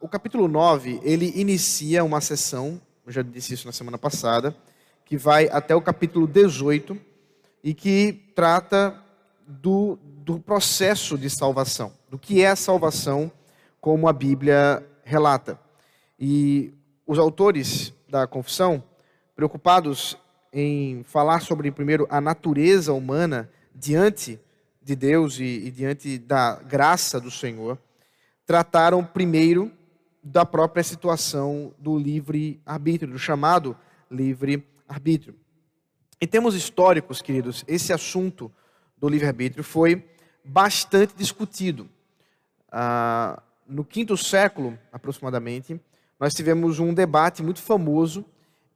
o capítulo 9, ele inicia uma sessão, eu já disse isso na semana passada, que vai até o capítulo 18 e que trata do, do processo de salvação, do que é a salvação, como a Bíblia relata. E os autores da confissão, preocupados em falar sobre, primeiro, a natureza humana diante de Deus e, e diante da graça do Senhor, trataram primeiro da própria situação do livre-arbítrio, do chamado livre-arbítrio. Em termos históricos, queridos, esse assunto do livre-arbítrio foi bastante discutido. Ah, no quinto século, aproximadamente, nós tivemos um debate muito famoso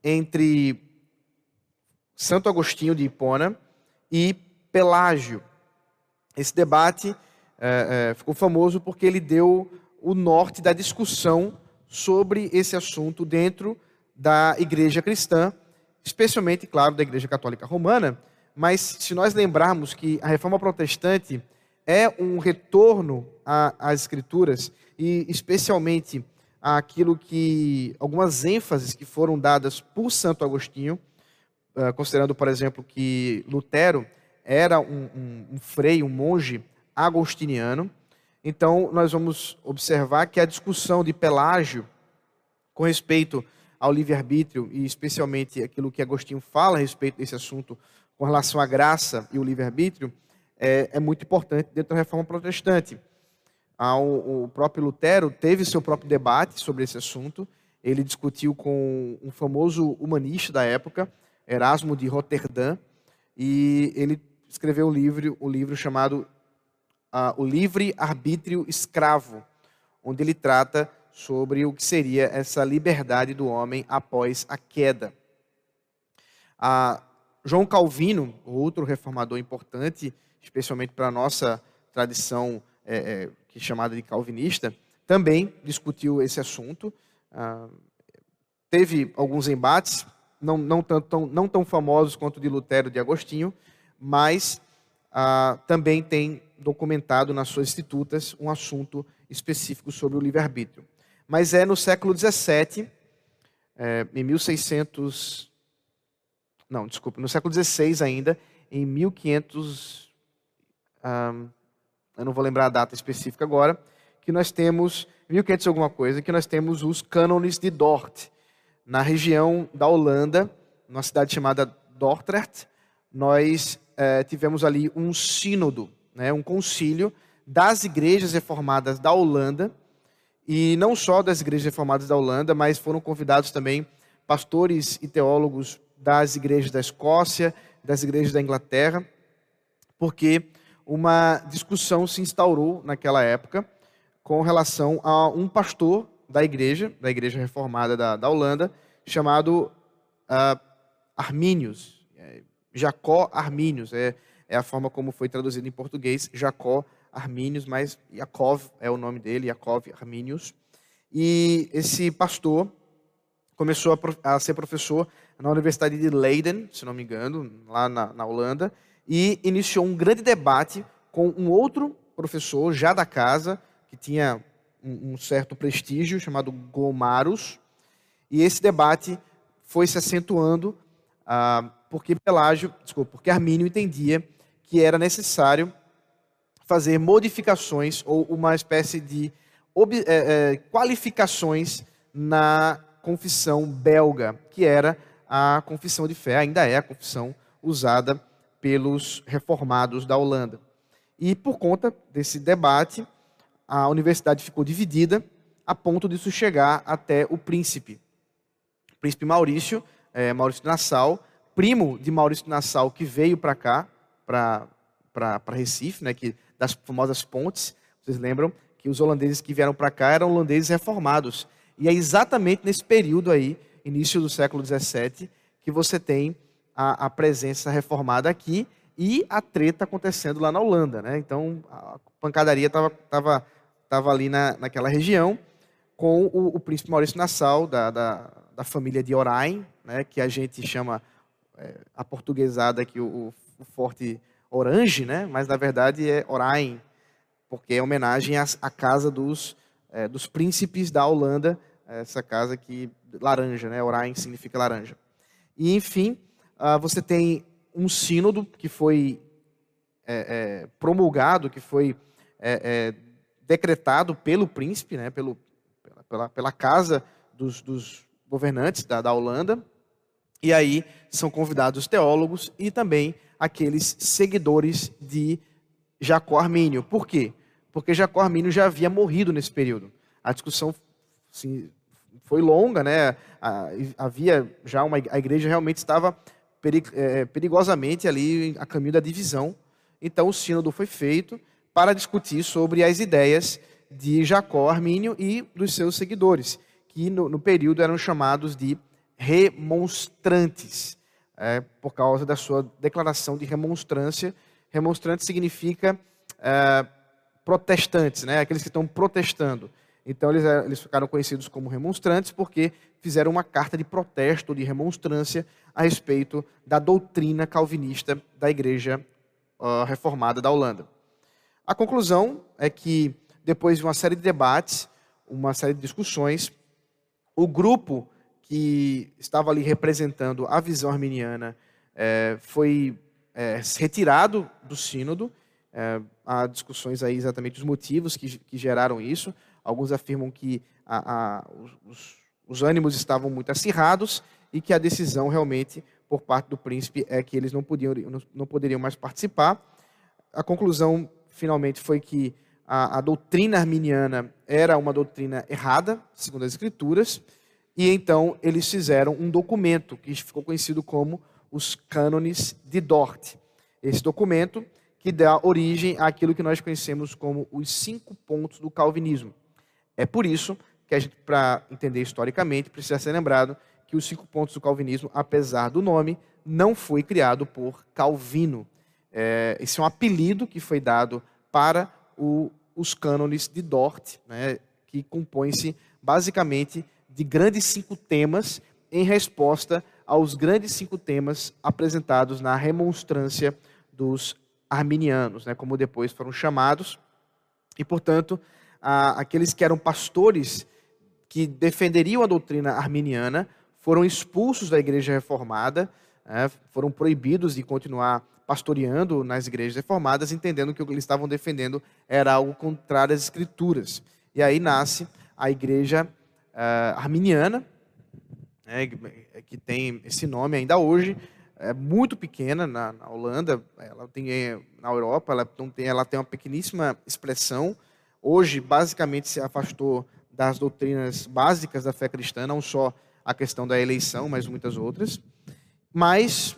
entre Santo Agostinho de Hipona e Pelágio. Esse debate é, é, ficou famoso porque ele deu o norte da discussão sobre esse assunto dentro da igreja cristã, especialmente, claro, da igreja católica romana. Mas se nós lembrarmos que a reforma protestante é um retorno às escrituras e especialmente àquilo que algumas ênfases que foram dadas por Santo Agostinho, eh, considerando, por exemplo, que Lutero era um, um, um freio, um monge agostiniano. Então, nós vamos observar que a discussão de Pelágio com respeito ao livre-arbítrio, e especialmente aquilo que Agostinho fala a respeito desse assunto com relação à graça e o livre-arbítrio, é, é, muito importante dentro da reforma protestante. O, o próprio Lutero teve seu próprio debate sobre esse assunto. Ele discutiu com um famoso humanista da época, Erasmo de Roterdã, e ele escreveu um livro, um livro chamado uh, O Livre Arbítrio Escravo, onde ele trata sobre o que seria essa liberdade do homem após a queda. Uh, João Calvino, outro reformador importante, especialmente para a nossa tradição é, é, que é chamada de calvinista, também discutiu esse assunto. Uh, teve alguns embates, não, não, tão, não tão famosos quanto o de Lutero e de Agostinho, mas ah, também tem documentado nas suas institutas um assunto específico sobre o livre-arbítrio. Mas é no século XVII, é, em 1600. Não, desculpa, no século XVI ainda, em 1500. Ah, eu não vou lembrar a data específica agora, que nós temos, 1500 alguma coisa, que nós temos os cânones de Dort, na região da Holanda, numa cidade chamada Dordrecht, nós é, tivemos ali um sínodo, né, um concílio das igrejas reformadas da Holanda, e não só das igrejas reformadas da Holanda, mas foram convidados também pastores e teólogos das igrejas da Escócia, das igrejas da Inglaterra, porque uma discussão se instaurou naquela época com relação a um pastor da igreja, da igreja reformada da, da Holanda, chamado uh, Arminius. Jacó Armínios, é, é a forma como foi traduzido em português, Jacó Armínios, mas Yaakov é o nome dele, Yaakov Armínios. E esse pastor começou a, a, ser professor na Universidade de Leiden, se não me engano, lá na, na Holanda, e iniciou um grande debate com um outro professor já da casa, que tinha um, um certo prestígio, chamado Gomarus, e esse debate foi se acentuando ah, porque Pelágio, desculpa, porque Armínio entendia que era necessário fazer modificações ou uma espécie de é, é, qualificações na confissão belga, que era a confissão de fé, ainda é a confissão usada pelos reformados da Holanda. E por conta desse debate, a universidade ficou dividida a ponto disso chegar até o príncipe. O príncipe Maurício, é, Maurício Nassau, primo de Maurício Nassau, que veio para cá, para Recife, né, que, das famosas pontes. Vocês lembram que os holandeses que vieram para cá eram holandeses reformados. E é exatamente nesse período aí, início do século XVII, que você tem a, a presença reformada aqui e a treta acontecendo lá na Holanda. Né? Então, a pancadaria estava tava, tava ali na, naquela região com o, o príncipe Maurício Nassau, da, da, da família de Orain, né, que a gente chama é, a portuguesada aqui, o, o, forte Orange, né? mas na verdade é Orain, porque é homenagem à, à casa dos é, dos príncipes da Holanda, essa casa que laranja, né? Oranje significa laranja. E enfim, uh, você tem um sínodo que foi é, é, promulgado, que foi é, é decretado pelo príncipe, né? Pelo, pela, pela casa dos, dos governantes da, da Holanda. E aí são convidados teólogos e também aqueles seguidores de Jacó Armínio. Por quê? Porque Jacó Armínio já havia morrido nesse período. A discussão assim, foi longa, né? Havia já uma a igreja realmente estava é, perigosamente ali a caminho da divisão. Então o sínodo foi feito para discutir sobre as ideias de Jacó Armínio e dos seus seguidores, que no, no período eram chamados de remonstrantes, é, por causa da sua declaração de remonstrância. Remonstrante significa é, protestantes, né? aqueles que estão protestando. Então eles, é, eles ficaram conhecidos como remonstrantes porque fizeram uma carta de protesto, de remonstrância a respeito da doutrina calvinista da Igreja uh, Reformada da Holanda. A conclusão é que, depois de uma série de debates, uma série de discussões, o grupo que estava ali representando a visão arminiana é, foi é, retirado do sínodo. É, há discussões aí exatamente dos motivos que, que geraram isso. Alguns afirmam que a, a, os, os ânimos estavam muito acirrados e que a decisão realmente por parte do príncipe é que eles não, podiam, não poderiam mais participar. A conclusão finalmente foi que a, a, doutrina arminiana era uma doutrina errada, segundo as escrituras, e então eles fizeram um documento que ficou conhecido como os Cânones de Dort. Esse documento que dá origem àquilo que nós conhecemos como os cinco pontos do calvinismo. É por isso que a gente, para entender historicamente, precisa ser lembrado que os cinco pontos do calvinismo, apesar do nome, não foi criado por Calvino. É, esse é um apelido que foi dado para o, os cânones de Dort, né, que compõem-se basicamente de grandes cinco temas em resposta aos grandes cinco temas apresentados na remonstrância dos arminianos, né, como depois foram chamados. E, portanto, a, aqueles que eram pastores que defenderiam a doutrina arminiana foram expulsos da igreja reformada, né, foram proibidos de continuar pastoreando nas igrejas reformadas, entendendo que o que eles estavam defendendo era algo contrário às escrituras. E aí nasce a igreja uh, arminiana, né, que tem esse nome ainda hoje, é muito pequena na, na Holanda, ela tem na Europa, ela tem, ela tem uma pequeníssima expressão, hoje basicamente se afastou das doutrinas básicas da fé cristã, não só a questão da eleição, mas muitas outras. Mas,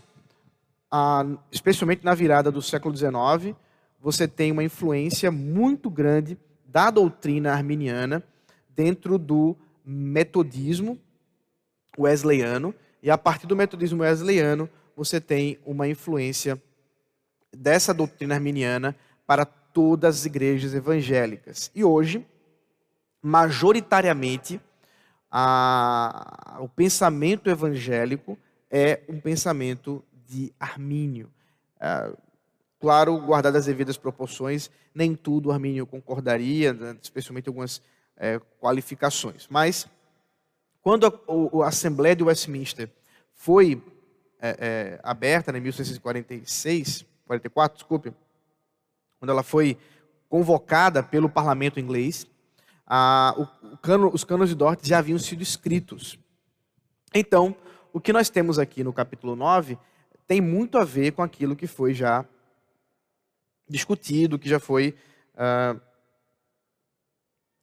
a, especialmente na virada do século XIX, você tem uma influência muito grande da doutrina arminiana dentro do metodismo wesleyano, e a partir do metodismo wesleyano, você tem uma influência dessa doutrina arminiana para todas as igrejas evangélicas. E hoje, majoritariamente, a, o pensamento evangélico é um pensamento de Armínio. É, claro, guardadas as devidas proporções, nem tudo Armínio concordaria, né, especialmente algumas é, qualificações. Mas, quando a, a, Assembleia de Westminster foi é, é aberta, né, em 1646, 44, desculpe, quando ela foi convocada pelo parlamento inglês, a, o cano, os canos de Dort já haviam sido escritos. Então, o que nós temos aqui no capítulo 9 tem muito a ver com aquilo que foi já discutido, que já foi uh,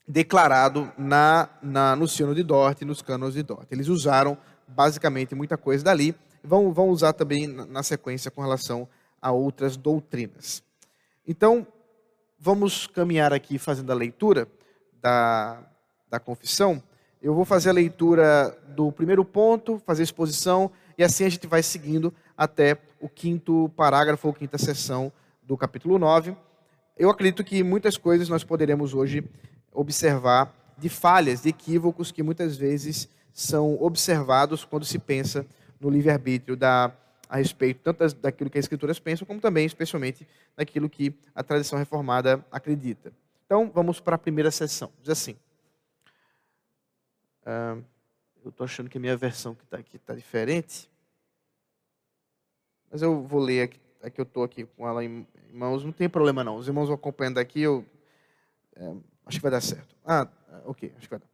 declarado na, na, no Sino de Dort e nos Cânones de Dort. Eles usaram basicamente muita coisa dali, vão, vão usar também na, na sequência com relação a outras doutrinas. Então, vamos caminhar aqui fazendo a leitura da, da confissão. Eu vou fazer a leitura do primeiro ponto, fazer a exposição, e assim a gente vai seguindo até o quinto parágrafo ou quinta sessão do capítulo 9. Eu acredito que muitas coisas nós poderemos hoje observar de falhas, de equívocos que muitas vezes são observados quando se pensa no livre-arbítrio da a respeito tanto daquilo que as escrituras pensam, como também, especialmente, daquilo que a tradição reformada acredita. Então, vamos para a primeira sessão. Diz assim: Uh, eu estou achando que a minha versão que está aqui está diferente. Mas eu vou ler aqui, aqui eu estou aqui com ela em mãos, não tem problema não. Os irmãos vão acompanhando aqui, eu é, acho que vai dar certo. Ah, ok, acho que vai dar.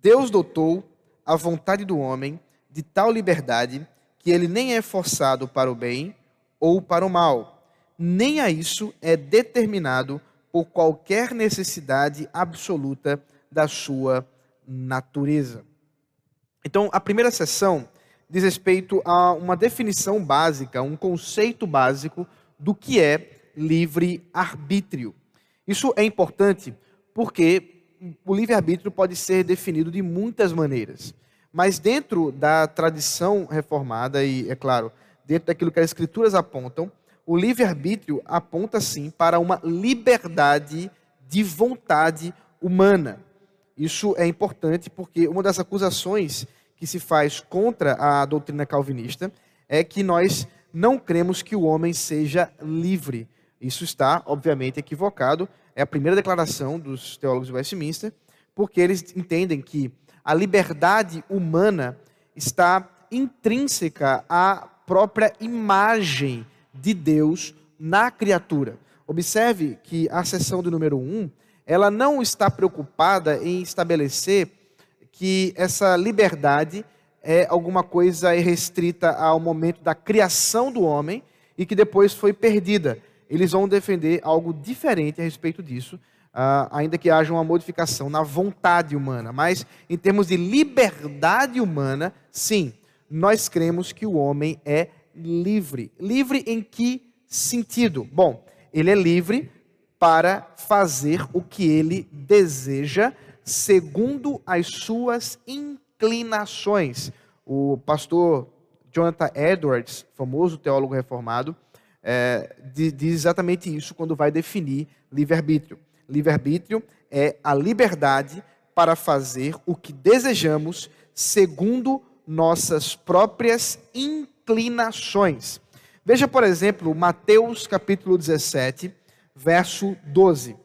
Deus dotou a vontade do homem de tal liberdade que ele nem é forçado para o bem ou para o mal, nem a isso é determinado por qualquer necessidade absoluta da sua natureza. Então, a primeira sessão diz respeito a uma definição básica, um conceito básico do que é livre-arbítrio. Isso é importante porque o livre-arbítrio pode ser definido de muitas maneiras. Mas dentro da tradição reformada, e é claro, dentro daquilo que as escrituras apontam, o livre-arbítrio aponta sim para uma liberdade de vontade humana. Isso é importante porque uma das acusações que se faz contra a doutrina calvinista é que nós não cremos que o homem seja livre. Isso está, obviamente, equivocado. É a primeira declaração dos teólogos de Westminster, porque eles entendem que a liberdade humana está intrínseca à própria imagem de Deus na criatura. Observe que a seção do número 1 ela não está preocupada em estabelecer que essa liberdade é alguma coisa restrita ao momento da criação do homem e que depois foi perdida. Eles vão defender algo diferente a respeito disso, uh, ainda que haja uma modificação na vontade humana. Mas, em termos de liberdade humana, sim, nós cremos que o homem é livre. Livre em que sentido? Bom, ele é livre para fazer o que ele deseja, segundo as suas inclinações. O pastor Jonathan Edwards, famoso teólogo reformado, é, diz exatamente isso quando vai definir livre-arbítrio. Livre-arbítrio é a liberdade para fazer o que desejamos segundo nossas próprias inclinações. Veja, por exemplo, Mateus capítulo 17, verso 12.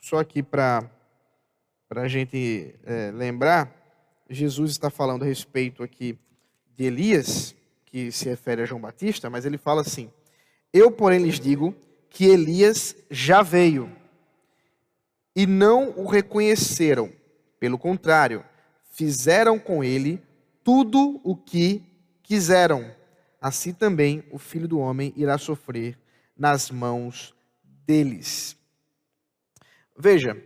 Só aqui para a gente é, lembrar, Jesus está falando a respeito aqui de Elias, que se refere a João Batista, mas ele fala assim: Eu, porém, lhes digo que Elias já veio e não o reconheceram. Pelo contrário, fizeram com ele tudo o que quiseram. Assim também o filho do homem irá sofrer nas mãos deles. Veja,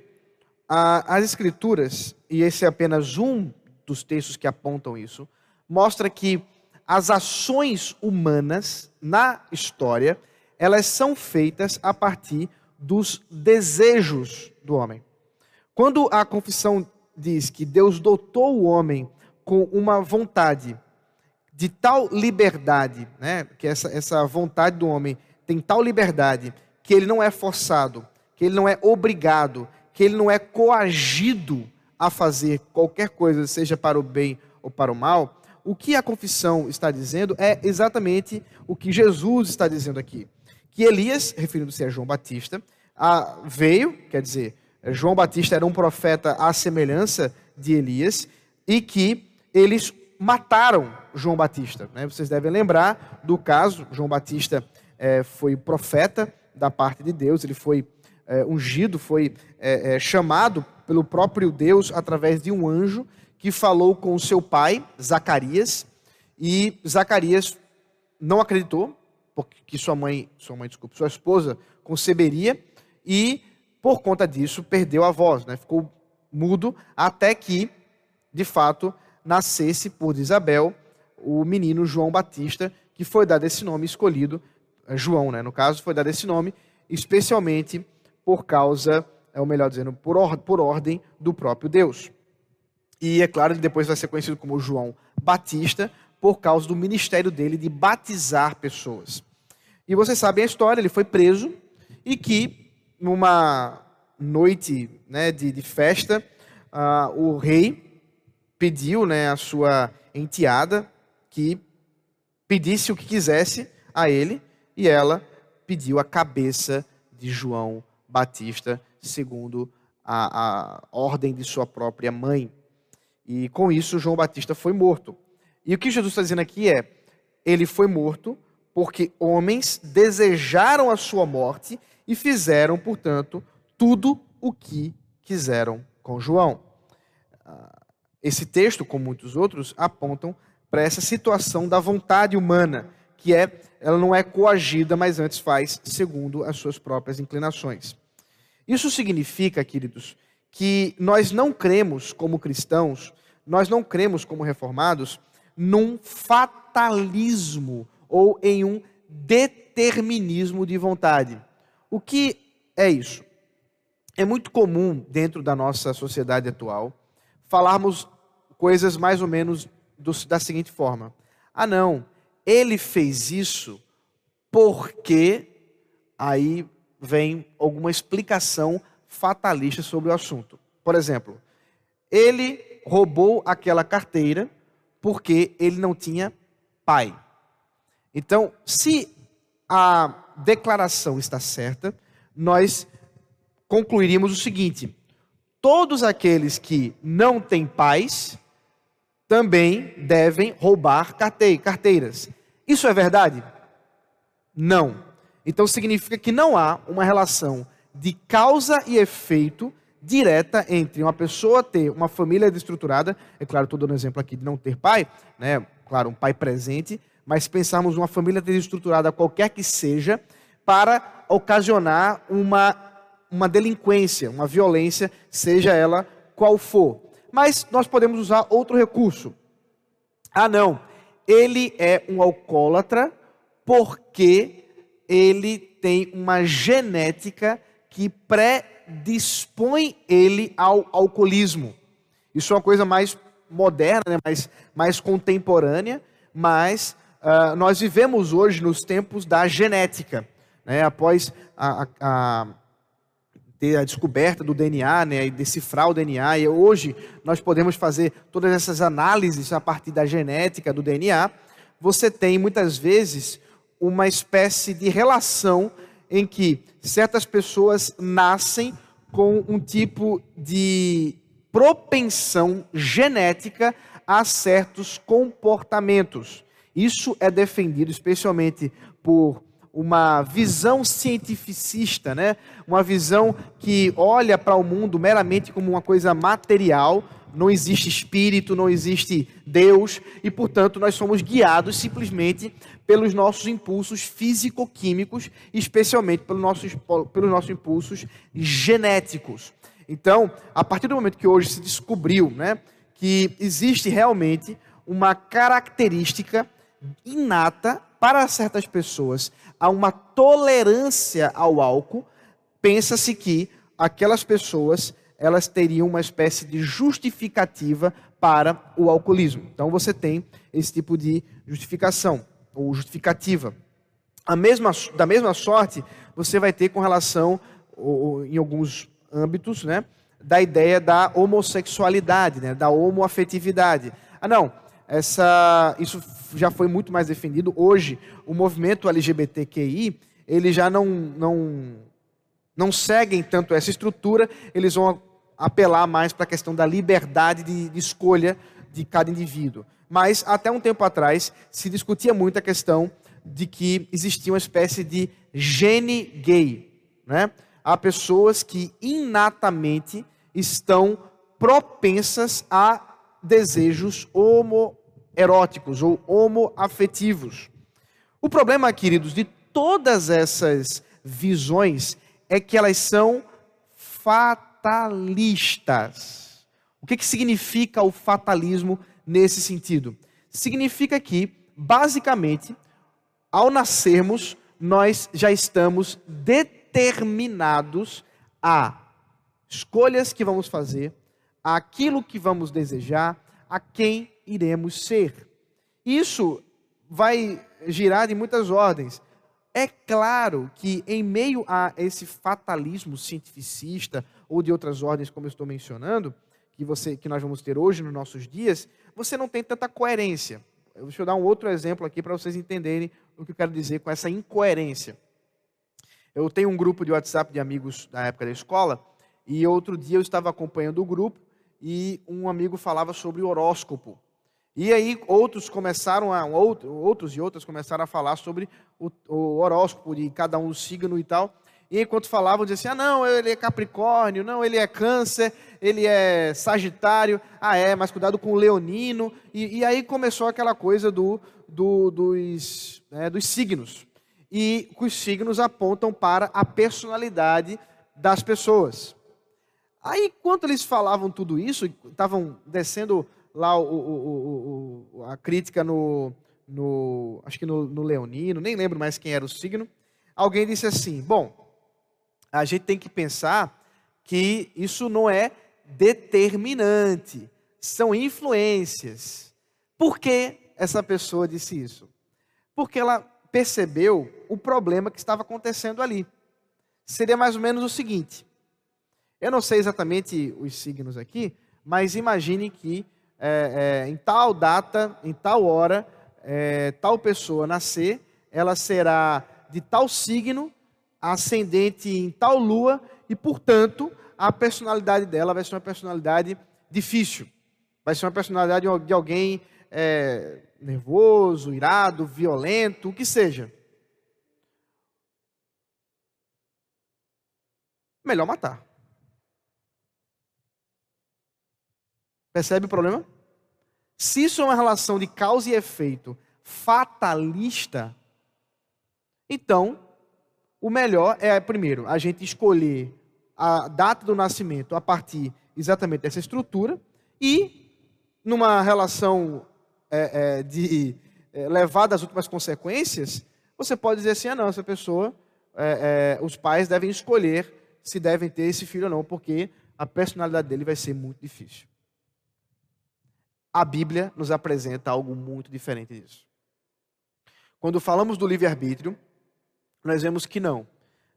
a, as Escrituras, e esse é apenas um dos textos que apontam isso, mostra que as ações humanas na história elas são feitas a partir dos desejos do homem. Quando a confissão diz que Deus dotou o homem com uma vontade de tal liberdade, né, que essa, essa vontade do homem tem tal liberdade que ele não é forçado, que ele não é obrigado, que ele não é coagido a fazer qualquer coisa, seja para o bem ou para o mal, o que a confissão está dizendo é exatamente o que Jesus está dizendo aqui que Elias, referindo-se a João Batista, veio, quer dizer, João Batista era um profeta à semelhança de Elias, e que eles mataram João Batista. Né? Vocês devem lembrar do caso, João Batista é, foi profeta da parte de Deus, ele foi é, ungido, foi é, é chamado pelo próprio Deus através de um anjo que falou com seu pai, Zacarias, e Zacarias não acreditou, porque sua mãe, sua mãe, desculpa, sua esposa conceberia e por conta disso perdeu a voz, né? Ficou mudo até que, de fato, nascesse por Isabel o menino João Batista, que foi dado esse nome escolhido, João, né? No caso, foi dado esse nome especialmente por causa, é o melhor dizendo, por, or por ordem do próprio Deus. E é claro, ele depois vai ser conhecido como João Batista, por causa do ministério dele de batizar pessoas. E vocês sabem a história, ele foi preso e que numa noite né, de, de festa, uh, o rei pediu né, a sua enteada que pedisse o que quisesse a ele, e ela pediu a cabeça de João Batista, segundo a, a ordem de sua própria mãe. E com isso, João Batista foi morto. E o que Jesus está dizendo aqui é: ele foi morto porque homens desejaram a sua morte e fizeram, portanto, tudo o que quiseram com João. Ah, esse texto, como muitos outros, apontam para essa situação da vontade humana, que é ela não é coagida, mas antes faz segundo as suas próprias inclinações. Isso significa, queridos, que nós não cremos como cristãos, nós não cremos como reformados num fatalismo ou em um determinismo de vontade. O que é isso? É muito comum dentro da nossa sociedade atual falarmos coisas mais ou menos do, da seguinte forma: ah, não, ele fez isso porque aí vem alguma explicação fatalista sobre o assunto. Por exemplo, ele roubou aquela carteira porque ele não tinha pai. Então, se a declaração está certa, nós concluiríamos o seguinte: todos aqueles que não têm pais também devem roubar carteiras. Isso é verdade? Não. Então significa que não há uma relação de causa e efeito direta entre uma pessoa ter uma família desestruturada, é claro, estou dando um exemplo aqui de não ter pai, né? Claro, um pai presente, mas pensarmos uma família desestruturada, qualquer que seja, para ocasionar uma, uma delinquência, uma violência, seja ela qual for. Mas nós podemos usar outro recurso. Ah, não, ele é um alcoólatra porque ele tem uma genética que predispõe ele ao alcoolismo. Isso é uma coisa mais moderna, né? mais, mais contemporânea, mas uh, nós vivemos hoje nos tempos da genética. Né? Após a, a, ter a descoberta do DNA né? e decifrar o DNA, e hoje nós podemos fazer todas essas análises a partir da genética do DNA, você tem muitas vezes uma espécie de relação em que certas pessoas nascem com um tipo de propensão genética a certos comportamentos. Isso é defendido especialmente por uma visão cientificista, né? Uma visão que olha para o mundo meramente como uma coisa material, não existe espírito, não existe Deus, e portanto nós somos guiados simplesmente pelos nossos impulsos físico-químicos, especialmente pelos nossos, pelos nossos impulsos genéticos. Então, a partir do momento que hoje se descobriu né, que existe realmente uma característica inata para certas pessoas, há uma tolerância ao álcool, pensa-se que aquelas pessoas elas teriam uma espécie de justificativa para o alcoolismo. Então você tem esse tipo de justificação ou justificativa. A mesma, da mesma sorte, você vai ter com relação, ou, em alguns âmbitos, né, da ideia da homossexualidade, né, da homoafetividade. Ah, não, essa, isso já foi muito mais defendido. Hoje, o movimento LGBTQI, ele já não, não, não seguem tanto essa estrutura, eles vão apelar mais para a questão da liberdade de, de escolha de cada indivíduo. Mas até um tempo atrás se discutia muito a questão de que existia uma espécie de gene gay. Né? Há pessoas que inatamente estão propensas a desejos homoeróticos ou homoafetivos. O problema, queridos, de todas essas visões é que elas são fatalistas fatalistas. O que, que significa o fatalismo nesse sentido? Significa que, basicamente, ao nascermos, nós já estamos determinados a escolhas que vamos fazer, aquilo que vamos desejar, a quem iremos ser. Isso vai girar de muitas ordens. É claro que, em meio a esse fatalismo cientificista ou de outras ordens, como eu estou mencionando, que, você, que nós vamos ter hoje nos nossos dias, você não tem tanta coerência. Deixa eu dar um outro exemplo aqui para vocês entenderem o que eu quero dizer com essa incoerência. Eu tenho um grupo de WhatsApp de amigos da época da escola, e outro dia eu estava acompanhando o grupo e um amigo falava sobre horóscopo. E aí outros começaram a outros e outras começaram a falar sobre o, o horóscopo de cada um signo e tal. E enquanto falavam, diziam assim: ah, não, ele é Capricórnio, não, ele é Câncer, ele é Sagitário, ah, é, mas cuidado com o Leonino. E, e aí começou aquela coisa do, do dos, né, dos signos. E os signos apontam para a personalidade das pessoas. Aí, enquanto eles falavam tudo isso, estavam descendo lá o, o, o, a crítica no, no acho que no, no, Leonino, nem lembro mais quem era o signo, alguém disse assim: bom, a gente tem que pensar que isso não é determinante, são influências. Por que essa pessoa disse isso? Porque ela percebeu o problema que estava acontecendo ali. Seria mais ou menos o seguinte: eu não sei exatamente os signos aqui, mas imagine que é, é, em tal data, em tal hora, é, tal pessoa nascer, ela será de tal signo, ascendente em tal lua, e portanto a personalidade dela vai ser uma personalidade difícil. Vai ser uma personalidade de alguém é, nervoso, irado, violento, o que seja. Melhor matar. Percebe o problema? Se isso é uma relação de causa e efeito fatalista, então o melhor é, primeiro, a gente escolher a data do nascimento a partir exatamente dessa estrutura e, numa relação é, é, de é, levada às últimas consequências, você pode dizer assim: ah, não, essa pessoa, é, é, os pais devem escolher se devem ter esse filho ou não, porque a personalidade dele vai ser muito difícil a Bíblia nos apresenta algo muito diferente disso. Quando falamos do livre-arbítrio, nós vemos que não.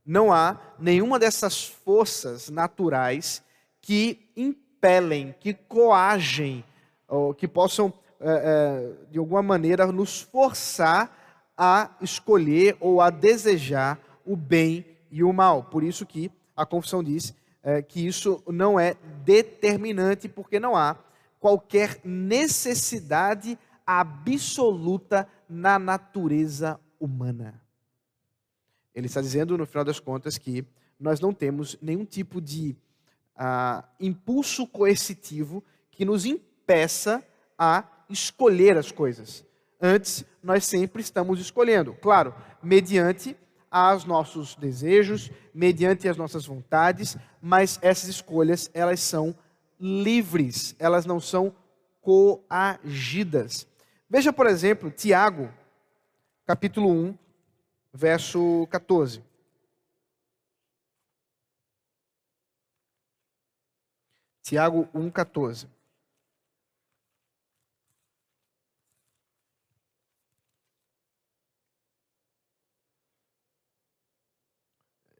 Não há nenhuma dessas forças naturais que impelem, que coagem, ou que possam, é, é, de alguma maneira, nos forçar a escolher ou a desejar o bem e o mal. Por isso que a confissão diz é, que isso não é determinante, porque não há qualquer necessidade absoluta na natureza humana. Ele está dizendo, no final das contas, que nós não temos nenhum tipo de uh, impulso coercitivo que nos impeça a escolher as coisas. Antes, nós sempre estamos escolhendo, claro, mediante aos nossos desejos, mediante as nossas vontades, mas essas escolhas, elas são livres, elas não são coagidas. Veja, por exemplo, Tiago, capítulo 1, verso 14. Tiago 1,14.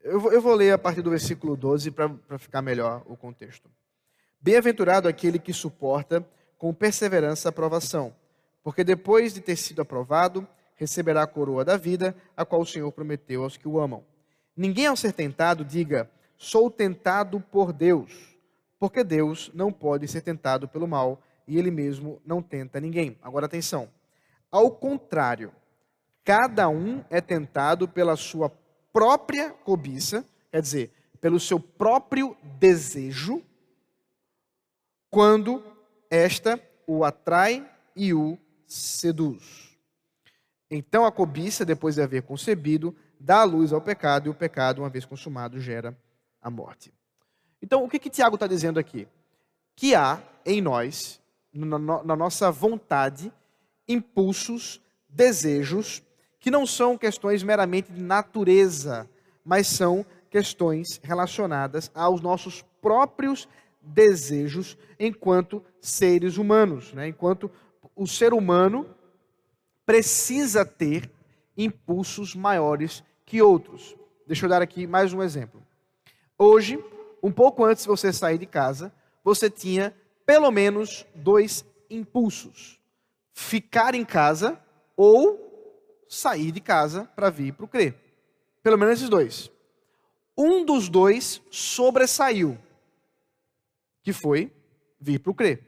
Eu vou, eu vou ler a partir do versículo 12 para ficar melhor o contexto. Bem-aventurado aquele que suporta com perseverança a aprovação, porque depois de ter sido aprovado, receberá a coroa da vida, a qual o Senhor prometeu aos que o amam. Ninguém ao ser tentado diga: sou tentado por Deus, porque Deus não pode ser tentado pelo mal e ele mesmo não tenta ninguém. Agora atenção. Ao contrário, cada um é tentado pela sua própria cobiça, quer dizer, pelo seu próprio desejo, quando esta o atrai e o seduz. Então a cobiça, depois de haver concebido, dá a luz ao pecado, e o pecado, uma vez consumado, gera a morte. Então, o que, que Tiago está dizendo aqui? Que há em nós, na, na nossa vontade, impulsos, desejos, que não são questões meramente de natureza, mas são questões relacionadas aos nossos próprios desejos enquanto seres humanos, né? enquanto o ser humano precisa ter impulsos maiores que outros. Deixa eu dar aqui mais um exemplo. Hoje, um pouco antes de você sair de casa, você tinha pelo menos dois impulsos: ficar em casa ou sair de casa para vir para o crer. Pelo menos esses dois. Um dos dois sobressaiu, que foi vir para o crer.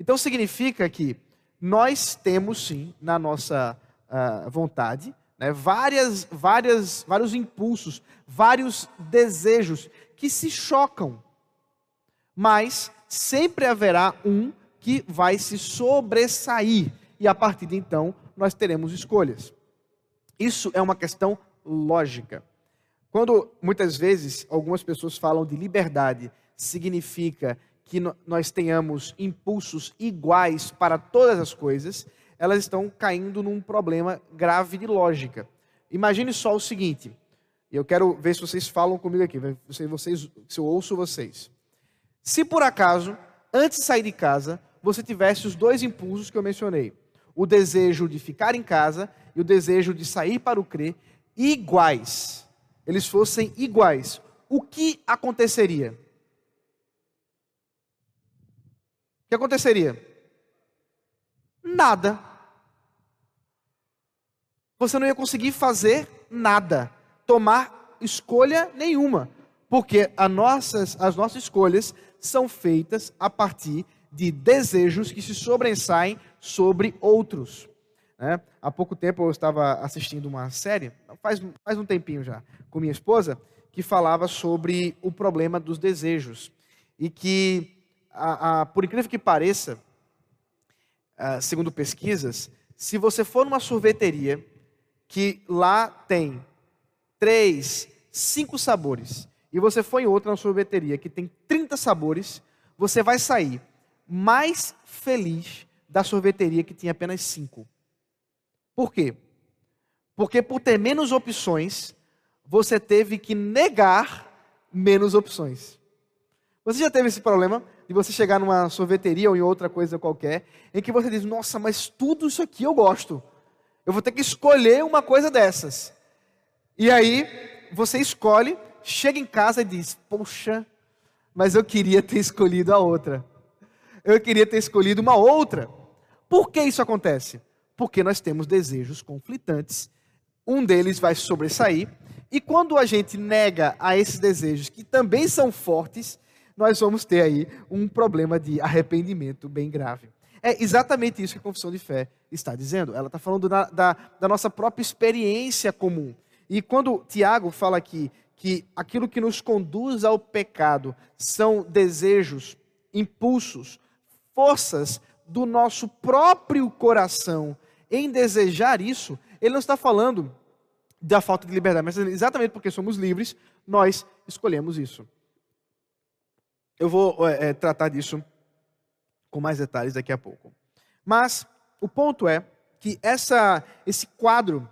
Então significa que nós temos sim na nossa uh, vontade né, várias, várias, vários impulsos, vários desejos que se chocam, mas sempre haverá um que vai se sobressair e a partir de então nós teremos escolhas. Isso é uma questão lógica. Quando muitas vezes algumas pessoas falam de liberdade, significa que nós tenhamos impulsos iguais para todas as coisas, elas estão caindo num problema grave de lógica. Imagine só o seguinte, e eu quero ver se vocês falam comigo aqui, se, vocês, se eu ouço vocês. Se por acaso, antes de sair de casa, você tivesse os dois impulsos que eu mencionei, o desejo de ficar em casa e o desejo de sair para o crer, iguais, eles fossem iguais, o que aconteceria? Que aconteceria? Nada. Você não ia conseguir fazer nada, tomar escolha nenhuma, porque as nossas, as nossas escolhas são feitas a partir de desejos que se sobressaem sobre outros. Né? Há pouco tempo eu estava assistindo uma série, faz, faz um tempinho já, com minha esposa, que falava sobre o problema dos desejos. E que a, a, por incrível que pareça, a, segundo pesquisas, se você for numa sorveteria que lá tem três, cinco sabores, e você for em outra sorveteria que tem 30 sabores, você vai sair mais feliz da sorveteria que tinha apenas cinco. Por quê? Porque por ter menos opções, você teve que negar menos opções. Você já teve esse problema? de você chegar numa sorveteria ou em outra coisa qualquer, em que você diz: Nossa, mas tudo isso aqui eu gosto. Eu vou ter que escolher uma coisa dessas. E aí, você escolhe, chega em casa e diz: Poxa, mas eu queria ter escolhido a outra. Eu queria ter escolhido uma outra. Por que isso acontece? Porque nós temos desejos conflitantes. Um deles vai sobressair. E quando a gente nega a esses desejos, que também são fortes, nós vamos ter aí um problema de arrependimento bem grave. É exatamente isso que a confissão de fé está dizendo. Ela está falando da, da, da nossa própria experiência comum. E quando Tiago fala aqui que aquilo que nos conduz ao pecado são desejos, impulsos, forças do nosso próprio coração em desejar isso, ele não está falando da falta de liberdade, mas exatamente porque somos livres, nós escolhemos isso. Eu vou é, tratar disso com mais detalhes daqui a pouco. Mas o ponto é que essa, esse quadro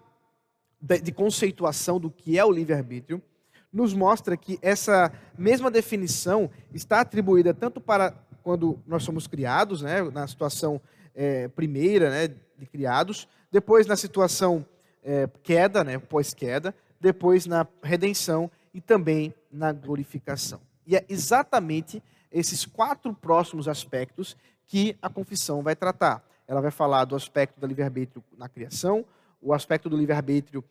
de, de conceituação do que é o livre-arbítrio nos mostra que essa mesma definição está atribuída tanto para quando nós somos criados, né, na situação é, primeira né, de criados, depois na situação é, queda, né, pós-queda, depois na redenção e também na glorificação. E é exatamente esses quatro próximos aspectos que a confissão vai tratar. Ela vai falar do aspecto do livre-arbítrio na criação, o aspecto do livre-arbítrio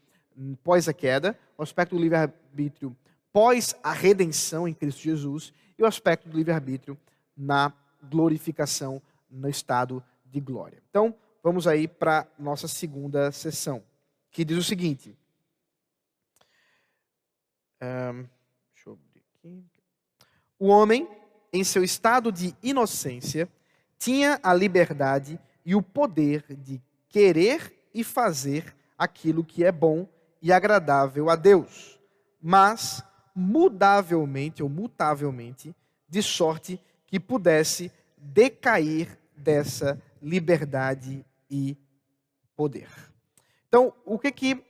pós a queda, o aspecto do livre-arbítrio pós a redenção em Cristo Jesus e o aspecto do livre-arbítrio na glorificação no estado de glória. Então, vamos aí para nossa segunda sessão, que diz o seguinte. Um, deixa eu abrir aqui. O homem, em seu estado de inocência, tinha a liberdade e o poder de querer e fazer aquilo que é bom e agradável a Deus, mas mudavelmente ou mutavelmente, de sorte que pudesse decair dessa liberdade e poder. Então, o que que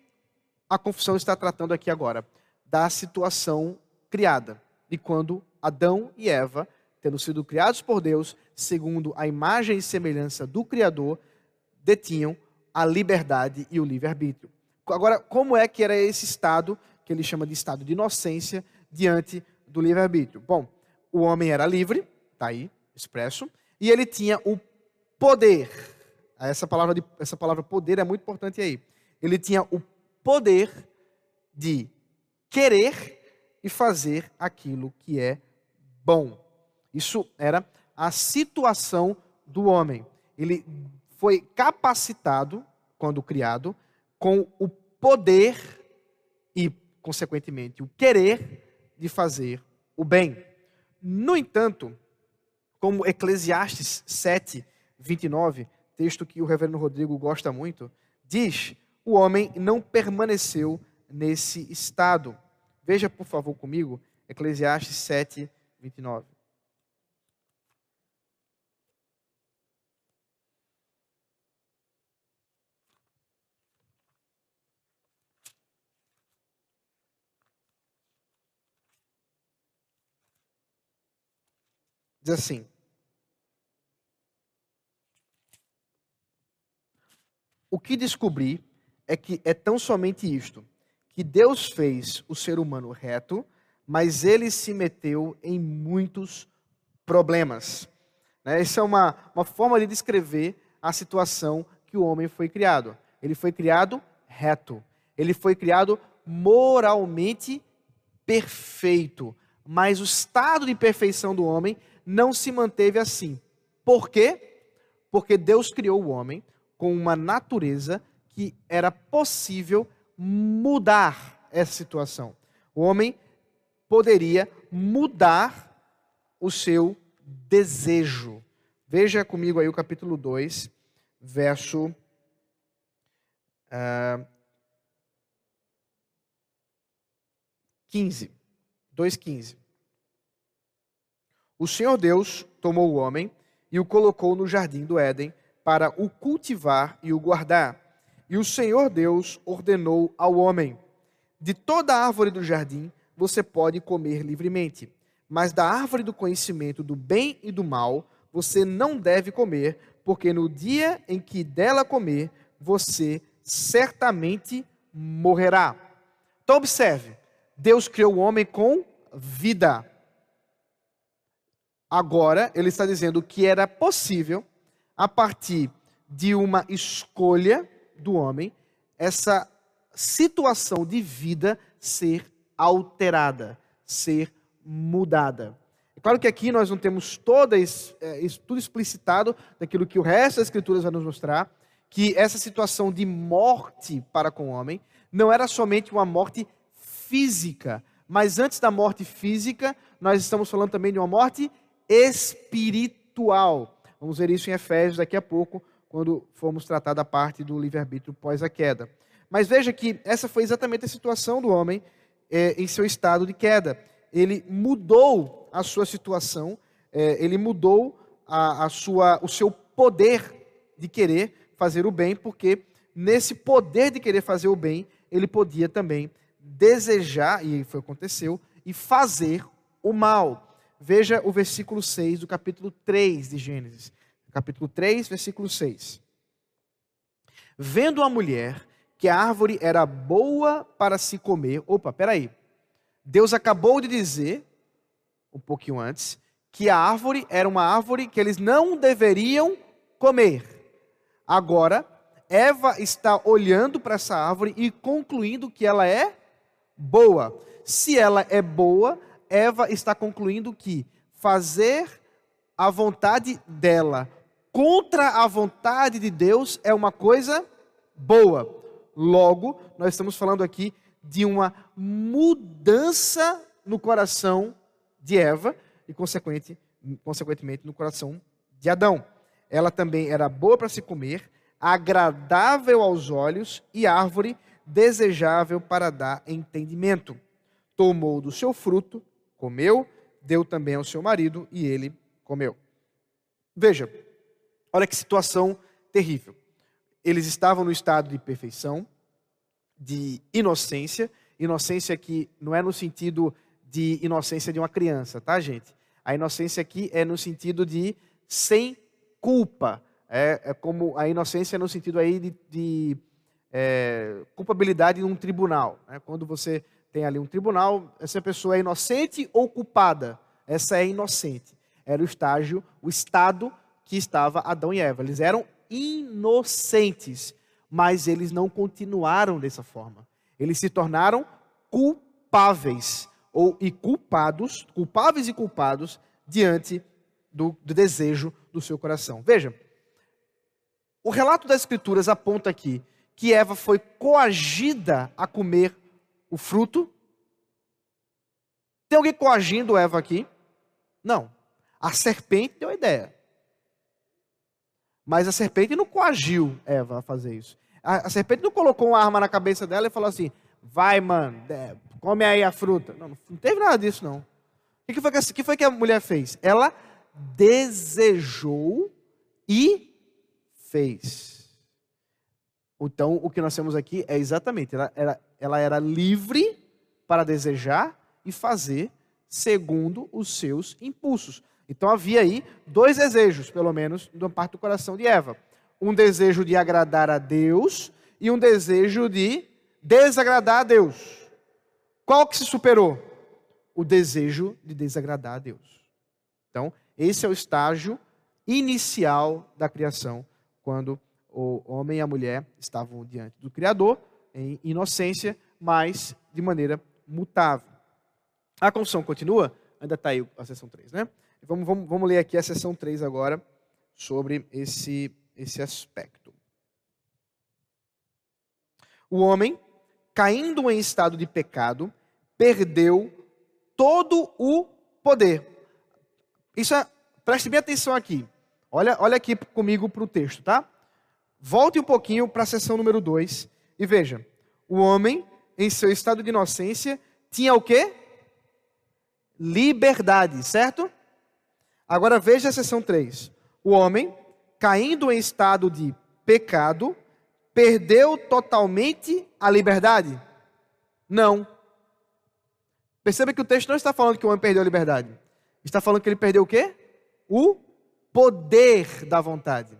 a confissão está tratando aqui agora? Da situação criada, de quando Adão e Eva, tendo sido criados por Deus, segundo a imagem e semelhança do Criador, detinham a liberdade e o livre-arbítrio. Agora, como é que era esse estado, que ele chama de estado de inocência, diante do livre-arbítrio? Bom, o homem era livre, está aí, expresso, e ele tinha o poder. Essa palavra, de, essa palavra poder é muito importante aí. Ele tinha o poder de querer e fazer aquilo que é bom. Isso era a situação do homem. Ele foi capacitado, quando criado, com o poder e, consequentemente, o querer de fazer o bem. No entanto, como Eclesiastes 7, 29, texto que o reverendo Rodrigo gosta muito, diz: o homem não permaneceu nesse estado. Veja, por favor, comigo, Eclesiastes 7, 29. Diz assim: O que descobri é que é tão somente isto: que Deus fez o ser humano reto, mas ele se meteu em muitos problemas. Né? Essa é uma, uma forma de descrever a situação que o homem foi criado. Ele foi criado reto. Ele foi criado moralmente perfeito. Mas o estado de perfeição do homem não se manteve assim. Por quê? Porque Deus criou o homem com uma natureza que era possível mudar essa situação. O homem poderia mudar o seu desejo. Veja comigo aí o capítulo 2, verso uh, 15. 2,15. O Senhor Deus tomou o homem e o colocou no jardim do Éden para o cultivar e o guardar. E o Senhor Deus ordenou ao homem: De toda árvore do jardim você pode comer livremente, mas da árvore do conhecimento do bem e do mal você não deve comer, porque no dia em que dela comer, você certamente morrerá. Então observe, Deus criou o homem com vida. Agora, ele está dizendo que era possível, a partir de uma escolha do homem, essa situação de vida ser alterada, ser mudada. É claro que aqui nós não temos toda isso, é, tudo explicitado daquilo que o resto das escrituras vai nos mostrar, que essa situação de morte para com o homem não era somente uma morte física, mas antes da morte física, nós estamos falando também de uma morte espiritual. Vamos ver isso em Efésios daqui a pouco, quando formos tratar da parte do livre-arbítrio pós a queda. Mas veja que essa foi exatamente a situação do homem é, em seu estado de queda. Ele mudou a sua situação, é, ele mudou a, a sua, o seu poder de querer fazer o bem, porque nesse poder de querer fazer o bem, ele podia também desejar, e foi o que aconteceu, e fazer o mal. Veja o versículo 6 do capítulo 3 de Gênesis. Capítulo 3, versículo 6. Vendo a mulher que a árvore era boa para se comer. Opa, peraí. Deus acabou de dizer, um pouquinho antes, que a árvore era uma árvore que eles não deveriam comer. Agora, Eva está olhando para essa árvore e concluindo que ela é boa. Se ela é boa, Eva está concluindo que fazer a vontade dela contra a vontade de Deus é uma coisa boa. Logo, nós estamos falando aqui de uma mudança no coração de Eva e, consequente, consequentemente, no coração de Adão. Ela também era boa para se comer, agradável aos olhos e árvore desejável para dar entendimento. Tomou do seu fruto comeu, deu também ao seu marido e ele comeu. Veja, olha que situação terrível. Eles estavam no estado de perfeição, de inocência. Inocência aqui não é no sentido de inocência de uma criança, tá, gente? A inocência aqui é no sentido de sem culpa. É, é como a inocência no sentido aí de, de é, culpabilidade num tribunal. Né? Quando você tem ali um tribunal, essa pessoa é inocente ou culpada? Essa é inocente. Era o estágio, o estado que estava Adão e Eva. Eles eram inocentes, mas eles não continuaram dessa forma. Eles se tornaram culpáveis ou e culpados, culpáveis e culpados diante do, do desejo do seu coração. Veja, o relato das Escrituras aponta aqui que Eva foi coagida a comer o fruto. Tem alguém coagindo Eva aqui? Não. A serpente deu a ideia. Mas a serpente não coagiu Eva a fazer isso. A, a serpente não colocou uma arma na cabeça dela e falou assim: vai, mano, come aí a fruta. Não, não teve nada disso, não. O que foi que, que foi que a mulher fez? Ela desejou e fez. Então, o que nós temos aqui é exatamente, ela era, ela era livre para desejar e fazer segundo os seus impulsos. Então havia aí dois desejos, pelo menos, da parte do coração de Eva. Um desejo de agradar a Deus e um desejo de desagradar a Deus. Qual que se superou? O desejo de desagradar a Deus. Então, esse é o estágio inicial da criação, quando o homem e a mulher estavam diante do Criador, em inocência, mas de maneira mutável. A construção continua, ainda está aí a seção 3, né? Vamos, vamos, vamos ler aqui a seção 3 agora, sobre esse, esse aspecto. O homem, caindo em estado de pecado, perdeu todo o poder. Isso é, preste bem atenção aqui. Olha, olha aqui comigo para o texto, tá? Volte um pouquinho para a seção número 2 e veja. O homem, em seu estado de inocência, tinha o quê? Liberdade, certo? Agora veja a seção 3. O homem, caindo em estado de pecado, perdeu totalmente a liberdade? Não. Perceba que o texto não está falando que o homem perdeu a liberdade. Está falando que ele perdeu o quê? O poder da vontade.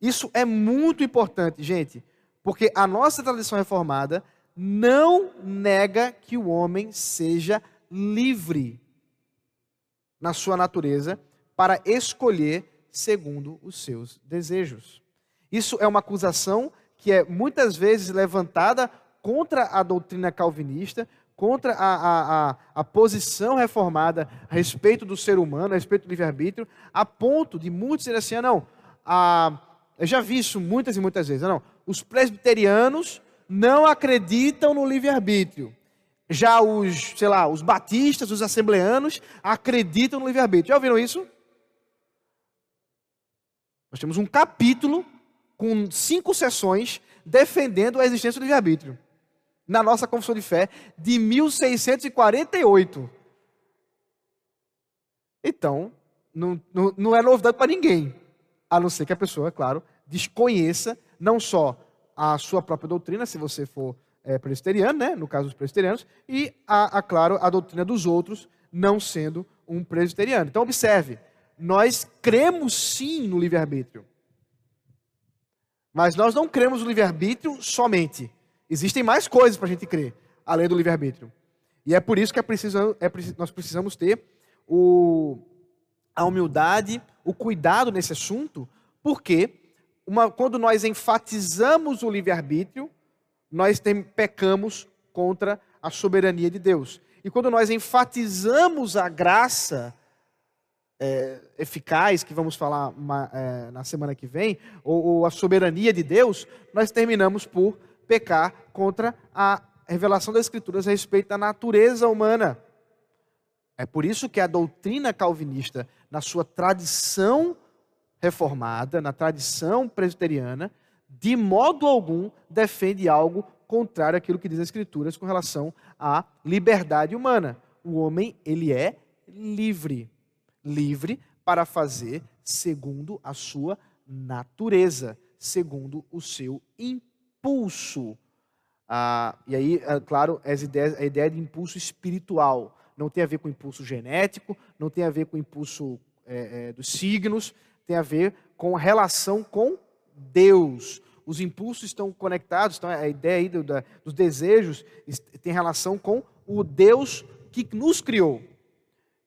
Isso é muito importante, gente, porque a nossa tradição reformada não nega que o homem seja livre na sua natureza para escolher segundo os seus desejos. Isso é uma acusação que é muitas vezes levantada contra a doutrina calvinista, contra a, a, a, a, posição reformada a respeito do ser humano, a respeito do livre-arbítrio, a ponto de muitos dizerem assim: ah, não, a, eu já vi isso muitas e muitas vezes, ah, não, os presbiterianos não acreditam no livre-arbítrio. Já os, sei lá, os batistas, os assembleanos acreditam no livre-arbítrio. Já ouviram isso? Nós temos um capítulo com cinco sessões defendendo a existência do livre-arbítrio. Na nossa confissão de fé de 1648. Então, não, não, não é novidade para ninguém. A não ser que a pessoa, claro, desconheça não só a sua própria doutrina, se você for é, presbiteriano, né? no caso dos presbiterianos, e, a, a, claro, a doutrina dos outros, não sendo um presbiteriano. Então, observe, nós cremos sim no livre-arbítrio. Mas nós não cremos no livre-arbítrio somente. Existem mais coisas para a gente crer, além do livre-arbítrio. E é por isso que é preciso, é, nós precisamos ter o, a humildade, o cuidado nesse assunto, porque uma, quando nós enfatizamos o livre-arbítrio, nós tem, pecamos contra a soberania de Deus. E quando nós enfatizamos a graça, é, eficaz, que vamos falar uma, é, na semana que vem, ou, ou, a soberania de Deus, nós terminamos por pecar contra a revelação das Escrituras a respeito da natureza humana. É por isso que a doutrina calvinista, na sua tradição reformada, na tradição presbiteriana, de modo algum defende algo contrário àquilo que diz as Escrituras com relação à liberdade humana. O homem, ele é livre livre para fazer segundo a sua natureza, segundo o seu impulso. Ah, e aí, é, claro, as ideias, a ideia de impulso espiritual não tem a ver com impulso genético, não tem a ver com impulso é, é, dos signos, tem a ver com relação com Deus. Os impulsos estão conectados, então a ideia aí do, da, dos desejos tem relação com o Deus que nos criou.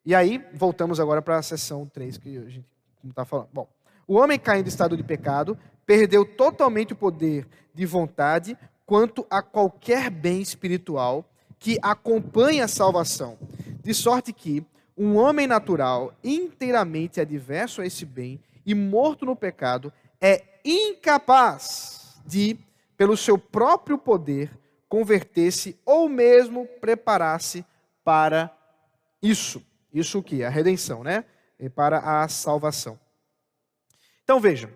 E aí, voltamos agora para a sessão 3 que a gente está falando. Bom, O homem caindo em estado de pecado perdeu totalmente o poder de vontade quanto a qualquer bem espiritual que acompanha a salvação, de sorte que um homem natural, inteiramente adverso a esse bem e morto no pecado, é incapaz de, pelo seu próprio poder, converter-se ou mesmo preparar-se para isso. Isso o que? A redenção, né? E para a salvação. Então veja,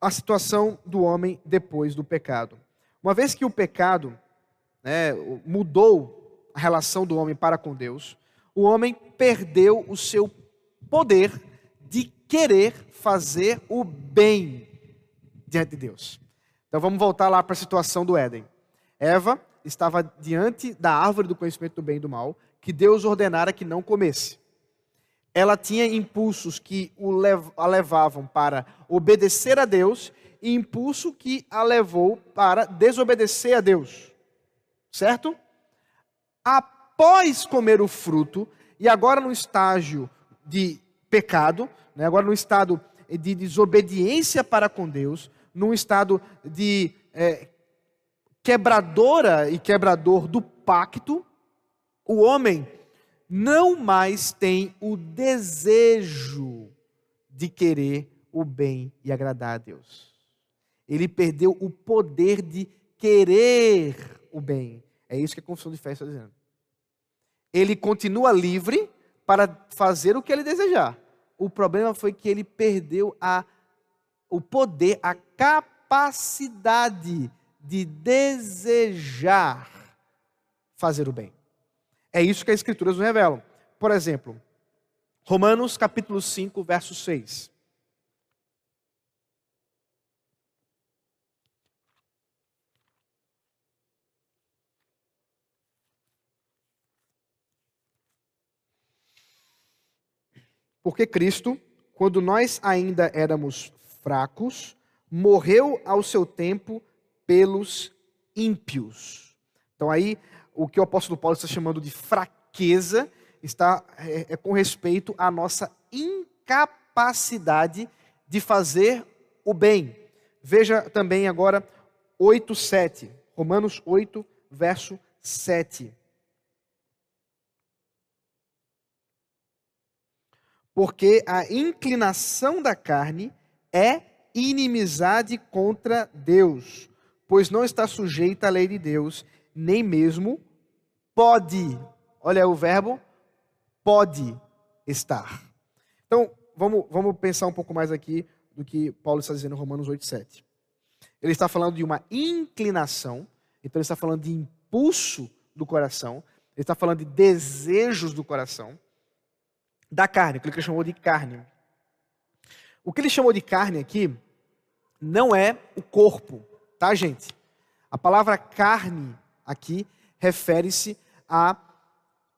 a situação do homem depois do pecado. Uma vez que o pecado né, mudou a relação do homem para com Deus, o homem perdeu o seu poder de querer fazer o bem diante de Deus. Então vamos voltar lá para a situação do Éden. Eva estava diante da árvore do conhecimento do bem e do mal, que Deus ordenara que não comesse. Ela tinha impulsos que a levavam para obedecer a Deus e impulso que a levou para desobedecer a Deus certo? Após comer o fruto, e agora no estágio de pecado, né, agora no estado de desobediência para com Deus, num estado de é, quebradora e quebrador do pacto, o homem não mais tem o desejo de querer o bem e agradar a Deus. Ele perdeu o poder de querer o bem. É isso que a confissão de fé está dizendo. Ele continua livre para fazer o que ele desejar. O problema foi que ele perdeu a, o poder, a capacidade de desejar fazer o bem. É isso que as Escrituras nos revelam. Por exemplo, Romanos capítulo 5, verso 6. Porque Cristo, quando nós ainda éramos fracos, morreu ao seu tempo pelos ímpios. Então aí o que o apóstolo Paulo está chamando de fraqueza está é, é com respeito à nossa incapacidade de fazer o bem. Veja também agora 8:7, Romanos 8, verso 7. porque a inclinação da carne é inimizade contra Deus, pois não está sujeita à lei de Deus, nem mesmo pode. Olha o verbo pode estar. Então, vamos, vamos pensar um pouco mais aqui do que Paulo está dizendo em Romanos 8,7. Ele está falando de uma inclinação, então ele está falando de impulso do coração, ele está falando de desejos do coração da carne, aquilo que ele chamou de carne. O que ele chamou de carne aqui não é o corpo, tá, gente? A palavra carne aqui refere-se à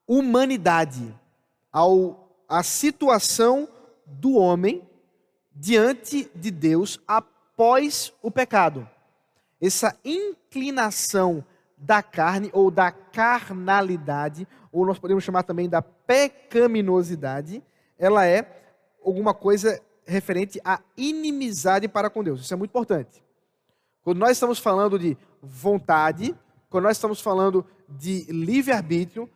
humanidade, ao a situação do homem diante de Deus após o pecado. Essa inclinação da carne ou da carnalidade, ou nós podemos chamar também da pecaminosidade, ela é alguma coisa referente à inimizade para com Deus. Isso é muito importante. Quando nós estamos falando de vontade, quando nós estamos falando de livre-arbítrio,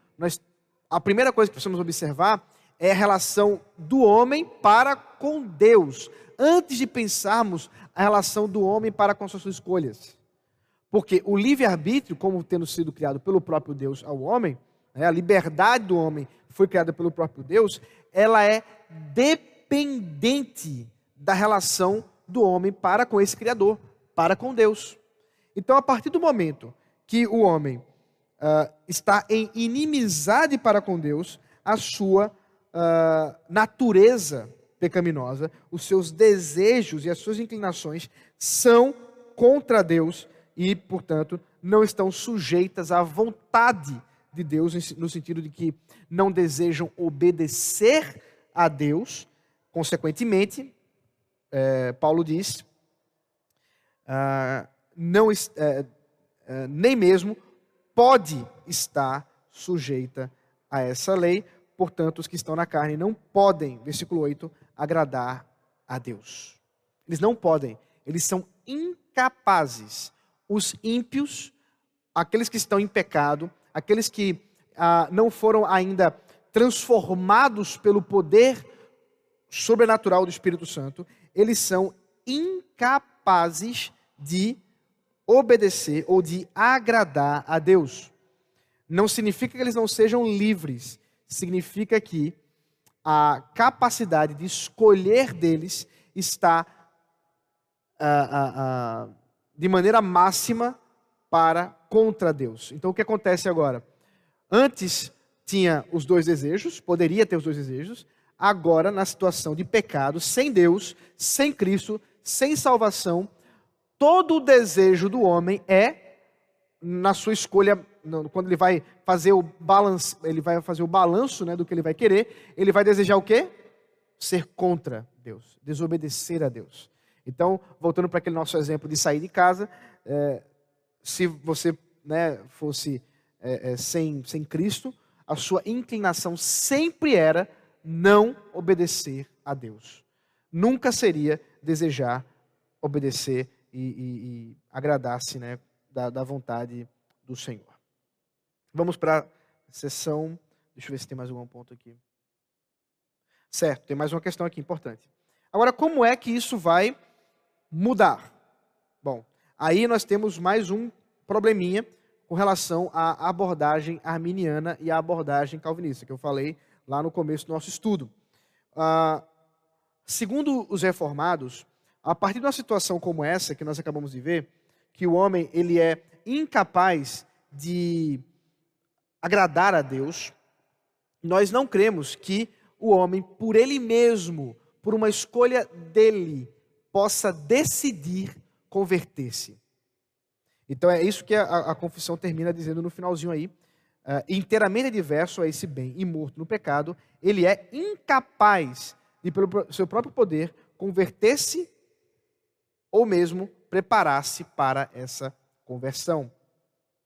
a primeira coisa que precisamos observar é a relação do homem para com Deus, antes de pensarmos a relação do homem para com suas escolhas. Porque o livre-arbítrio, como tendo sido criado pelo próprio Deus ao homem, né, a liberdade do homem foi criada pelo próprio Deus, ela é dependente da relação do homem para com esse Criador, para com Deus. Então, a partir do momento que o homem uh, está em inimizade para com Deus, a sua uh, natureza pecaminosa, os seus desejos e as suas inclinações são contra Deus e, portanto, não estão sujeitas à vontade de Deus, no sentido de que não desejam obedecer a Deus. Consequentemente, é, Paulo diz, ah, não, é, é, nem mesmo pode estar sujeita a essa lei, portanto, os que estão na carne não podem, versículo 8, agradar a Deus. Eles não podem. Eles são incapazes. Os ímpios, aqueles que estão em pecado, aqueles que ah, não foram ainda transformados pelo poder sobrenatural do Espírito Santo, eles são incapazes de obedecer ou de agradar a Deus. Não significa que eles não sejam livres, significa que a capacidade de escolher deles está ah, ah, ah, de maneira máxima para contra Deus. Então o que acontece agora? Antes tinha os dois desejos, poderia ter os dois desejos, agora na situação de pecado, sem Deus, sem Cristo, sem salvação, todo o desejo do homem é na sua escolha, quando ele vai fazer o balanço, ele vai fazer o balanço, né, do que ele vai querer, ele vai desejar o quê? Ser contra Deus, desobedecer a Deus. Então, voltando para aquele nosso exemplo de sair de casa, é, se você né, fosse é, é, sem, sem Cristo, a sua inclinação sempre era não obedecer a Deus. Nunca seria desejar obedecer e, e, e né, da, da vontade do Senhor. Vamos para a sessão. Deixa eu ver se tem mais algum ponto aqui. Certo, tem mais uma questão aqui importante. Agora, como é que isso vai mudar? Bom, aí nós temos mais um probleminha com relação à abordagem arminiana e à abordagem calvinista, que eu falei lá no começo do nosso estudo. Ah, segundo os reformados, a partir de uma situação como essa que nós acabamos de ver, que o homem ele é incapaz de agradar a Deus, nós não cremos que o homem, por ele mesmo, por uma escolha dele, possa decidir converter-se. Então é isso que a, a, confissão termina dizendo no finalzinho aí. Uh, inteiramente adverso a esse bem e morto no pecado, ele é incapaz de, pelo seu próprio poder, converter-se ou mesmo preparar-se para essa conversão.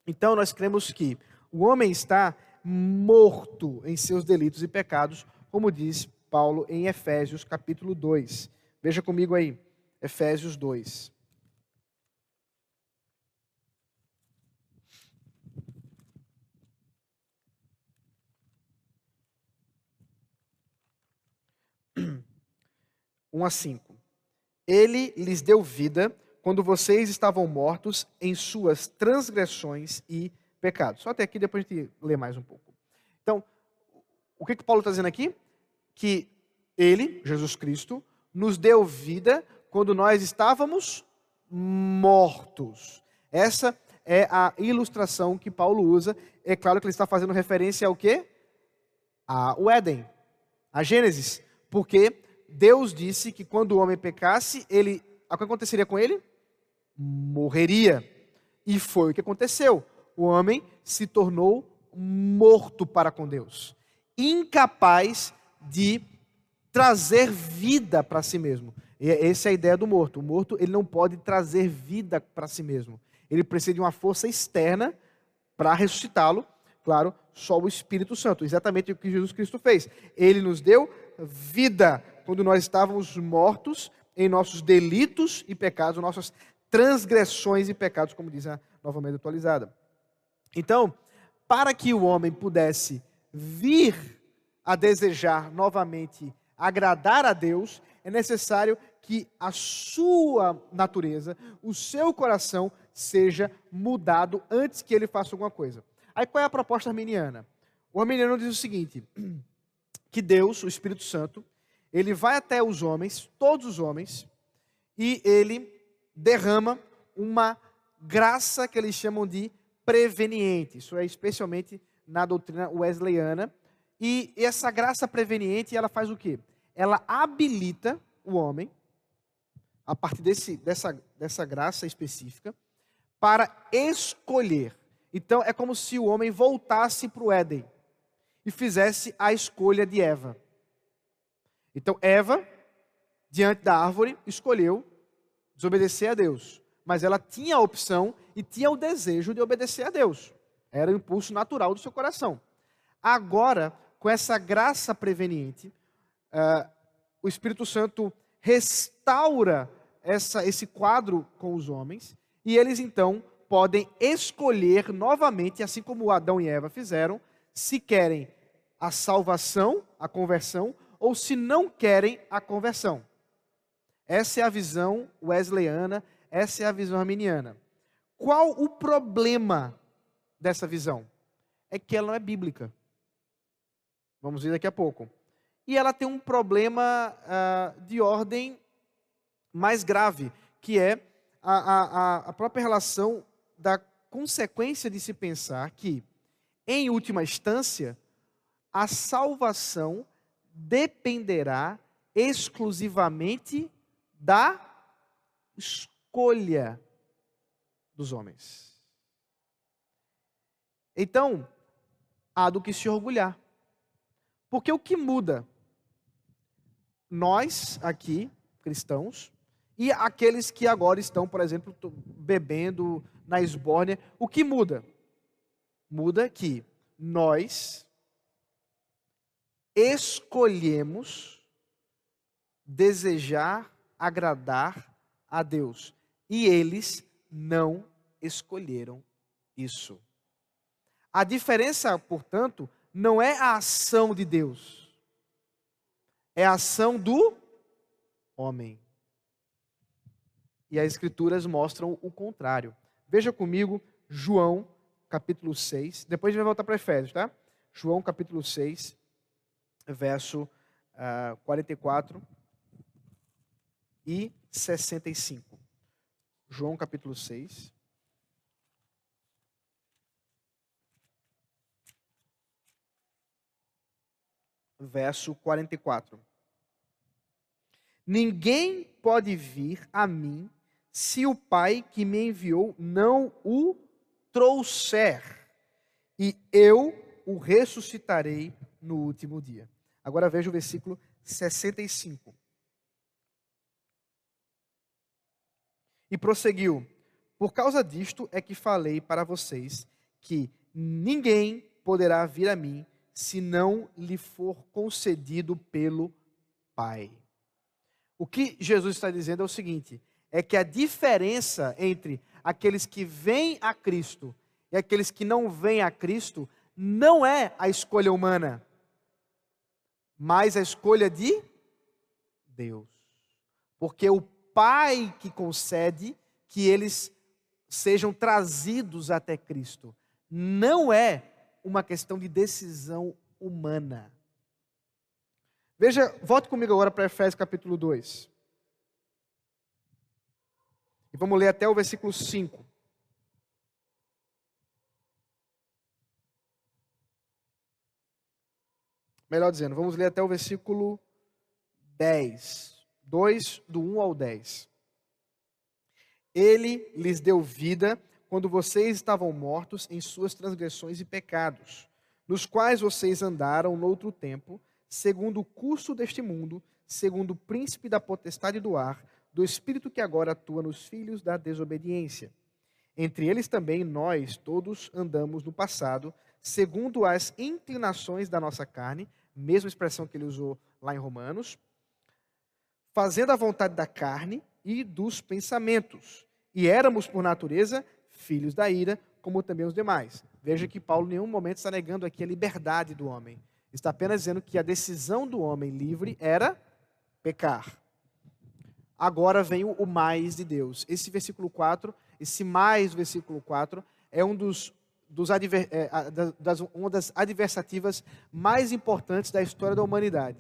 Então, nós cremos que o homem está morto em seus delitos e pecados, como diz Paulo em Efésios capítulo 2. Veja comigo aí, Efésios 2. Um a cinco. Ele lhes deu vida quando vocês estavam mortos em suas transgressões e pecados. Só até aqui, depois a gente lê mais um pouco. Então, o que, que Paulo está dizendo aqui? Que ele, Jesus Cristo, nos deu vida quando nós estávamos mortos. Essa é a ilustração que Paulo usa. É claro que ele está fazendo referência ao quê? Ao Éden, a Gênesis. Porque Deus disse que quando o homem pecasse, ele, o que aconteceria com ele? Morreria. E foi o que aconteceu. O homem se tornou morto para com Deus, incapaz de trazer vida para si mesmo. E essa é a ideia do morto. O morto ele não pode trazer vida para si mesmo. Ele precisa de uma força externa para ressuscitá-lo. Claro, só o Espírito Santo. Exatamente o que Jesus Cristo fez. Ele nos deu vida quando nós estávamos mortos em nossos delitos e pecados, nossas transgressões e pecados, como diz a nova média atualizada. Então, para que o homem pudesse vir a desejar novamente agradar a Deus, é necessário que a sua natureza, o seu coração, seja mudado antes que ele faça alguma coisa. Aí qual é a proposta arminiana? O arminiano diz o seguinte: que Deus, o Espírito Santo, ele vai até os homens, todos os homens, e ele derrama uma graça que eles chamam de preveniente. Isso é especialmente na doutrina wesleyana. E essa graça preveniente, ela faz o quê? Ela habilita o homem, a partir desse, dessa, dessa graça específica, para escolher. Então, é como se o homem voltasse para o Éden e fizesse a escolha de Eva. Então, Eva, diante da árvore, escolheu desobedecer a Deus. Mas ela tinha a opção e tinha o desejo de obedecer a Deus. Era o impulso natural do seu coração. Agora, com essa graça preveniente, uh, o Espírito Santo restaura essa, esse quadro com os homens, e eles então podem escolher novamente, assim como Adão e Eva fizeram, se querem a salvação, a conversão, ou se não querem a conversão. Essa é a visão wesleyana, essa é a visão arminiana. Qual o problema dessa visão? É que ela não é bíblica. Vamos ver daqui a pouco. E ela tem um problema uh, de ordem mais grave, que é a, a, a própria relação da consequência de se pensar que, em última instância, a salvação dependerá exclusivamente da escolha dos homens. Então, há do que se orgulhar. Porque o que muda? Nós, aqui, cristãos, e aqueles que agora estão, por exemplo, bebendo na esbórnia, o que muda? Muda que nós escolhemos desejar agradar a Deus. E eles não escolheram isso. A diferença, portanto, não é a ação de Deus, é a ação do homem. E as Escrituras mostram o contrário. Veja comigo João, capítulo 6. Depois a gente vai voltar para Efésios, tá? João, capítulo 6, verso uh, ah, 44 e 65. João capítulo 6. Verso 44. Ninguém pode vir a mim se o Pai que me enviou não o trouxer, e eu o ressuscitarei no último dia. Agora veja o versículo 65. E prosseguiu: Por causa disto é que falei para vocês que ninguém poderá vir a mim se não lhe for concedido pelo Pai. O que Jesus está dizendo é o seguinte: é que a diferença entre aqueles que vêm a Cristo e aqueles que não vêm a Cristo não é a escolha humana, mas a escolha de Deus. Porque o Pai que concede que eles sejam trazidos até Cristo. Não é uma questão de decisão humana. Veja, volte comigo agora para Efésios capítulo 2. E vamos ler até o versículo 5. Melhor dizendo, vamos ler até o versículo 10. 2, do 1 ao 10. Ele lhes deu vida quando vocês estavam mortos em suas transgressões e pecados, nos quais vocês andaram no outro tempo, segundo o curso deste mundo, segundo o príncipe da potestade do ar, do espírito que agora atua nos filhos da desobediência. Entre eles também nós todos andamos no passado, segundo as inclinações da nossa carne, mesma expressão que ele usou lá em Romanos, fazendo a vontade da carne e dos pensamentos. E éramos, por natureza, filhos da ira, como também os demais. Veja que Paulo em nenhum momento está negando aqui a liberdade do homem. Está apenas dizendo que a decisão do homem livre era pecar. Agora vem o mais de Deus. Esse versículo 4, esse mais versículo 4, é um dos, dos adver, é, das, uma das adversativas mais importantes da história da humanidade.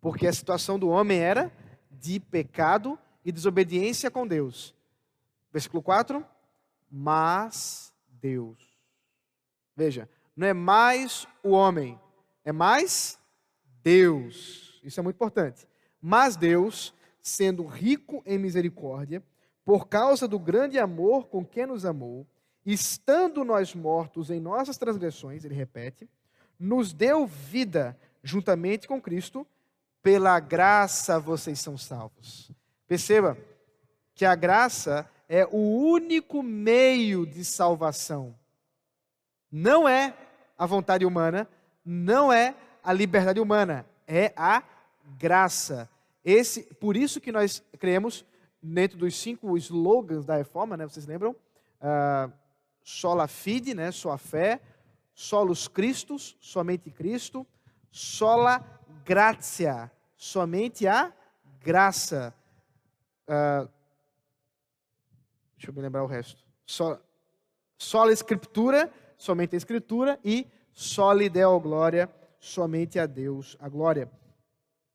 Porque a situação do homem era de pecado e desobediência com Deus. Versículo 4. Mas Deus. Veja, não é mais o homem, é mais Deus. Isso é muito importante. Mas Deus, sendo rico em misericórdia, por causa do grande amor com que nos amou, estando nós mortos em nossas transgressões, ele repete, nos deu vida juntamente com Cristo pela graça vocês são salvos. Perceba que a graça é o único meio de salvação. Não é a vontade humana, não é a liberdade humana, é a graça. Esse, por isso que nós cremos dentro dos cinco slogans da reforma, né? Vocês lembram? Uh, sola fide, né? Sua fé. Solus Christus, somente Cristo. Sola gratia, somente a graça. Uh, deixa eu me lembrar o resto. So, sola Escritura, somente a Escritura. E soli Deo Glória, somente a Deus a glória.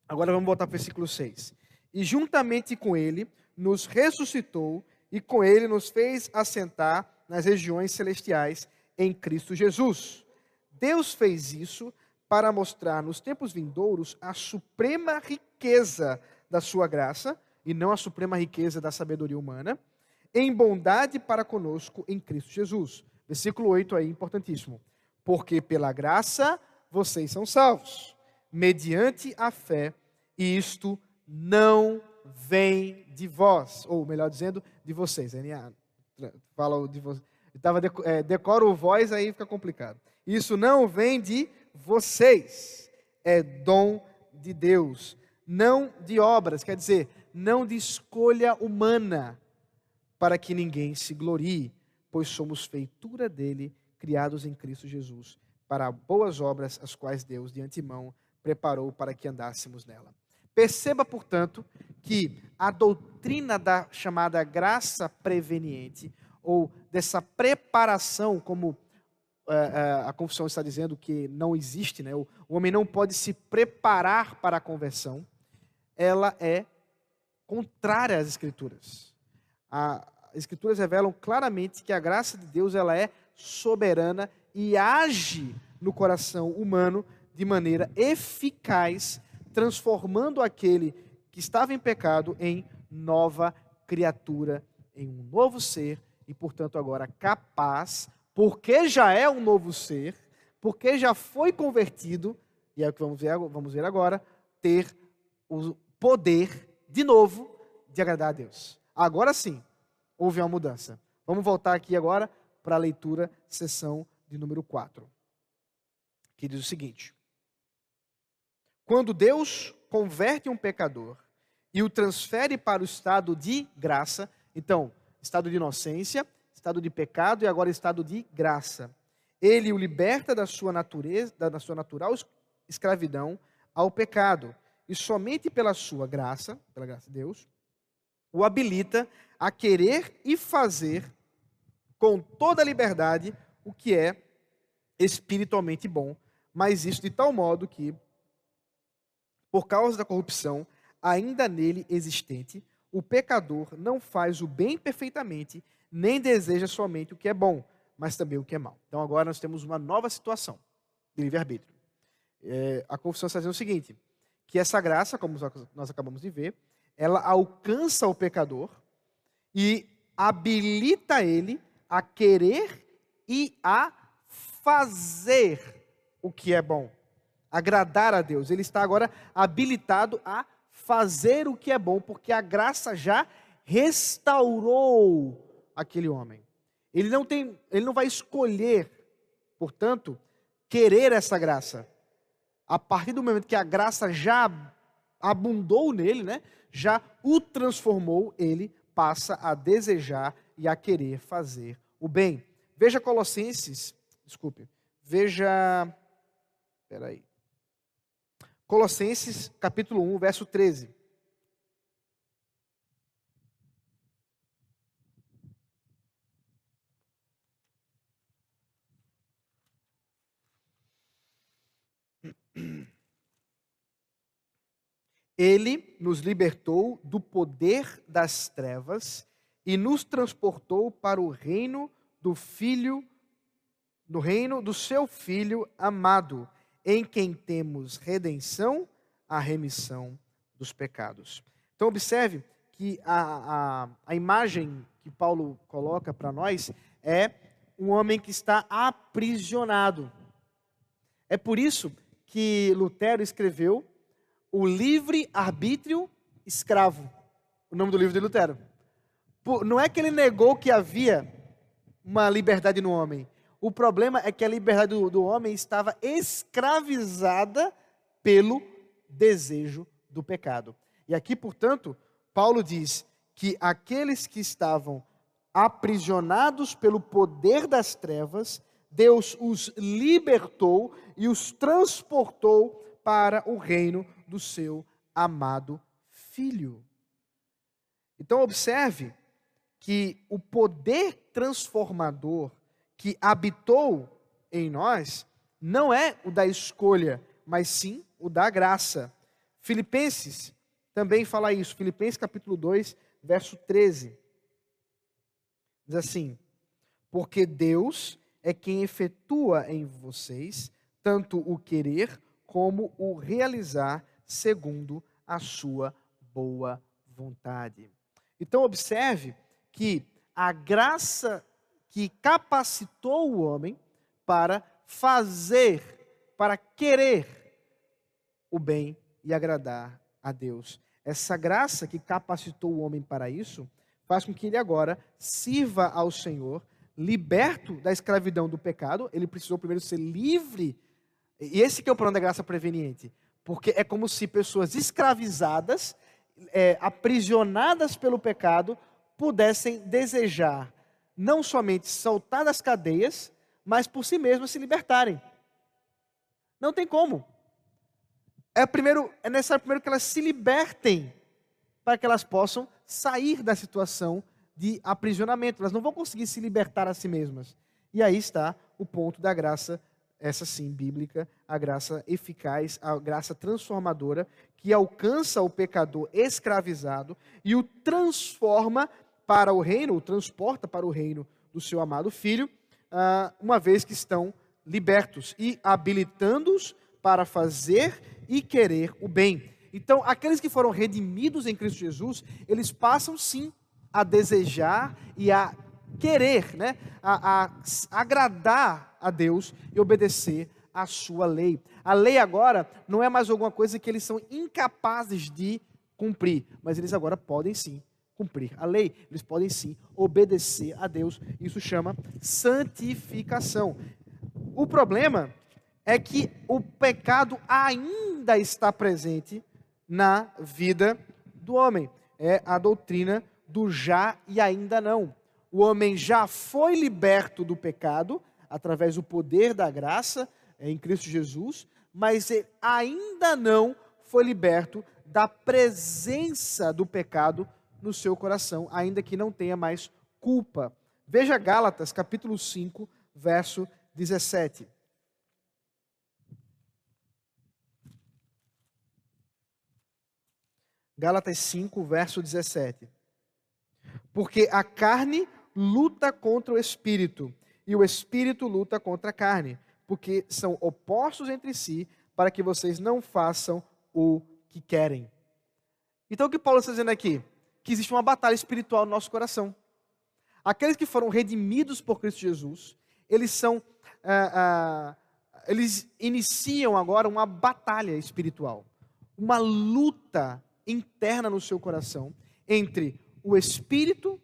Agora vamos voltar para o versículo 6. E juntamente com ele nos ressuscitou e com ele nos fez assentar nas regiões celestiais em Cristo Jesus. Deus fez isso para mostrar nos tempos vindouros a suprema riqueza da sua graça, e não a suprema riqueza da sabedoria humana, em bondade para conosco em Cristo Jesus. Versículo 8 aí, importantíssimo. Porque pela graça vocês são salvos, mediante a fé, e isto não vem de vós, ou melhor dizendo, de vocês. NA, fala de vocês. Tava, é, decora o voz, aí fica complicado. Isso não vem de vocês, é dom de Deus, não de obras, quer dizer, não de escolha humana, para que ninguém se glorie, pois somos feitura dele, criados em Cristo Jesus, para boas obras, as quais Deus de antemão preparou para que andássemos nela. Perceba, portanto, que a doutrina da chamada graça preveniente, ou dessa preparação, como é, é, a confissão está dizendo que não existe, né? o homem não pode se preparar para a conversão, ela é contrária às Escrituras. As Escrituras revelam claramente que a graça de Deus ela é soberana e age no coração humano de maneira eficaz transformando aquele que estava em pecado em nova criatura, em um novo ser e, portanto, agora capaz, porque já é um novo ser, porque já foi convertido, e é o que vamos ver, vamos ver agora, ter o poder de novo de agradar a Deus. Agora sim, houve uma mudança. Vamos voltar aqui agora para a leitura, sessão de número 4, que diz o seguinte: quando Deus converte um pecador e o transfere para o estado de graça, então, estado de inocência, estado de pecado e agora estado de graça. Ele o liberta da sua natureza, da sua natural escravidão ao pecado, e somente pela sua graça, pela graça de Deus, o habilita a querer e fazer com toda a liberdade o que é espiritualmente bom, mas isso de tal modo que por causa da corrupção ainda nele existente, o pecador não faz o bem perfeitamente, nem deseja somente o que é bom, mas também o que é mal. Então agora nós temos uma nova situação de livre-arbítrio. É, a confissão está dizendo o seguinte: que essa graça, como nós acabamos de ver, ela alcança o pecador e habilita ele a querer e a fazer o que é bom agradar a Deus. Ele está agora habilitado a fazer o que é bom, porque a graça já restaurou aquele homem. Ele não tem, ele não vai escolher, portanto, querer essa graça. A partir do momento que a graça já abundou nele, né? Já o transformou, ele passa a desejar e a querer fazer o bem. Veja Colossenses, desculpe. Veja Espera aí. Colossenses capítulo 1, verso 13. Ele nos libertou do poder das trevas e nos transportou para o reino do filho do reino do seu filho amado em quem temos redenção, a remissão dos pecados. Então, observe que a, a, a imagem que Paulo coloca para nós é um homem que está aprisionado. É por isso que Lutero escreveu o livre-arbítrio escravo. O nome do livro de Lutero. Não é que ele negou que havia uma liberdade no homem, o problema é que a liberdade do, do homem estava escravizada pelo desejo do pecado. E aqui, portanto, Paulo diz que aqueles que estavam aprisionados pelo poder das trevas, Deus os libertou e os transportou para o reino do seu amado Filho. Então, observe que o poder transformador que habitou em nós não é o da escolha, mas sim o da graça. Filipenses também fala isso. Filipenses capítulo 2, verso 13. Diz assim: Porque Deus é quem efetua em vocês tanto o querer como o realizar segundo a sua boa vontade. Então, observe que a graça que capacitou o homem para fazer, para querer o bem e agradar a Deus. Essa graça que capacitou o homem para isso faz com que ele agora sirva ao Senhor, liberto da escravidão do pecado. Ele precisou primeiro ser livre. E esse que é o plano da graça preveniente. Porque é como se pessoas escravizadas, é, aprisionadas pelo pecado, pudessem desejar não somente soltar das cadeias, mas por si mesmas se libertarem. Não tem como. É, primeiro, é necessário primeiro que elas se libertem para que elas possam sair da situação de aprisionamento. Elas não vão conseguir se libertar a si mesmas. E aí está o ponto da graça, essa sim, bíblica, a graça eficaz, a graça transformadora, que alcança o pecador escravizado e o transforma para o reino, o transporta para o reino do seu amado filho, ah, uma vez que estão libertos e habilitando-os para fazer e querer o bem. Então, aqueles que foram redimidos em Cristo Jesus, eles passam sim a desejar e a querer, né, a, a agradar a Deus e obedecer a sua lei. A lei agora não é mais alguma coisa que eles são incapazes de cumprir, mas eles agora podem sim cumprir a lei, eles podem sim obedecer a Deus. Isso chama santificação. O problema é que o pecado ainda está presente na vida do homem. É a doutrina do já e ainda não. O homem já foi liberto do pecado através do poder da graça em Cristo Jesus, mas ainda não foi liberto da presença do pecado no seu coração, ainda que não tenha mais culpa. Veja Gálatas, capítulo 5, verso 17. Gálatas 5, verso 17. Porque a carne luta contra o espírito, e o espírito luta contra a carne, porque são opostos entre si, para que vocês não façam o que querem. Então o que Paulo está dizendo aqui? Que existe uma batalha espiritual no nosso coração. Aqueles que foram redimidos por Cristo Jesus, eles são. Ah, ah, eles iniciam agora uma batalha espiritual, uma luta interna no seu coração entre o espírito,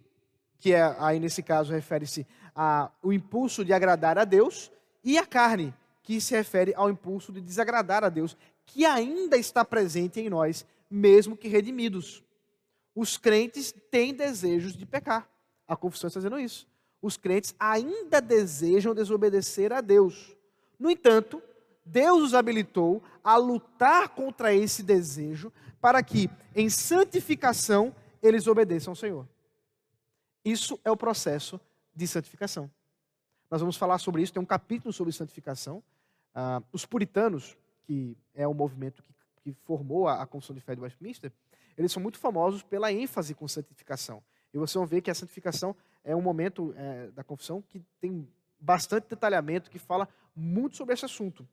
que é, aí nesse caso refere-se ao impulso de agradar a Deus, e a carne, que se refere ao impulso de desagradar a Deus, que ainda está presente em nós, mesmo que redimidos. Os crentes têm desejos de pecar. A confissão está dizendo isso. Os crentes ainda desejam desobedecer a Deus. No entanto, Deus os habilitou a lutar contra esse desejo para que, em santificação, eles obedeçam ao Senhor. Isso é o processo de santificação. Nós vamos falar sobre isso, tem um capítulo sobre santificação. Ah, os puritanos, que é o movimento que, que formou a, a Confissão de Fé de Westminster, eles são muito famosos pela ênfase com santificação. E vocês vão ver que a santificação é um momento é, da confissão que tem bastante detalhamento, que fala muito sobre esse assunto.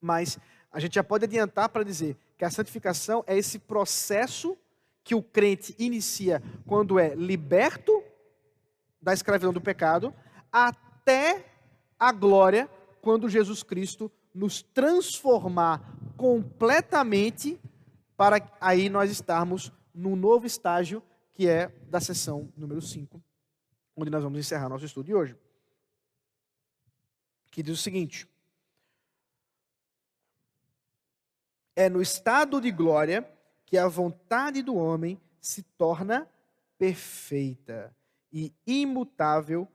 Mas a gente já pode adiantar para dizer que a santificação é esse processo que o crente inicia quando é liberto da escravidão do pecado, até a glória, quando Jesus Cristo nos transformar completamente, para aí nós estarmos num novo estágio, que é da sessão número 5, onde nós vamos encerrar nosso estudo de hoje. Que diz o seguinte: É no estado de glória que a vontade do homem se torna perfeita e imutável,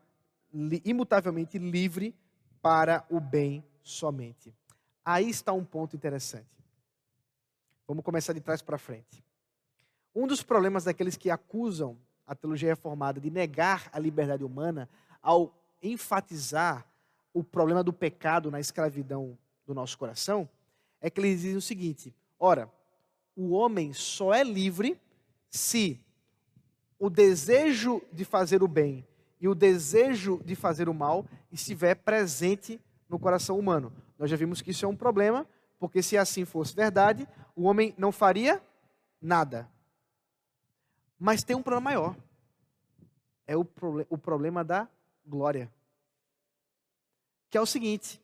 imutavelmente livre para o bem somente. Aí está um ponto interessante. Vamos começar de trás para frente. Um dos problemas daqueles que acusam a teologia reformada de negar a liberdade humana ao enfatizar o problema do pecado na escravidão do nosso coração é que eles dizem o seguinte: ora, o homem só é livre se o desejo de fazer o bem e o desejo de fazer o mal estiver presente no coração humano. Nós já vimos que isso é um problema, porque se assim fosse verdade, o homem não faria nada. Mas tem um problema maior. É o, o problema da glória. Que é o seguinte: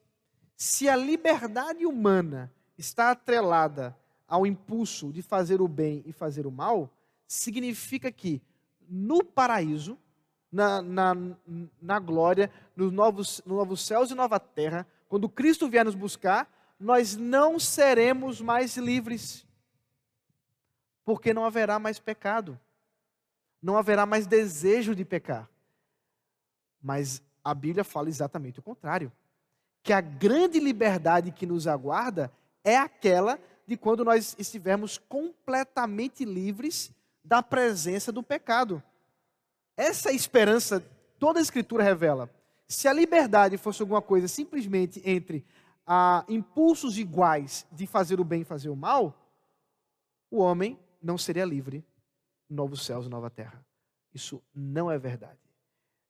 se a liberdade humana está atrelada ao impulso de fazer o bem e fazer o mal, significa que no paraíso, na, na, na glória, nos novos, no novos céus e nova terra, quando Cristo vier nos buscar, nós não seremos mais livres, porque não haverá mais pecado, não haverá mais desejo de pecar. Mas a Bíblia fala exatamente o contrário: que a grande liberdade que nos aguarda é aquela de quando nós estivermos completamente livres da presença do pecado. Essa esperança toda a Escritura revela. Se a liberdade fosse alguma coisa simplesmente entre ah, impulsos iguais de fazer o bem e fazer o mal, o homem não seria livre novos céus e nova terra. Isso não é verdade.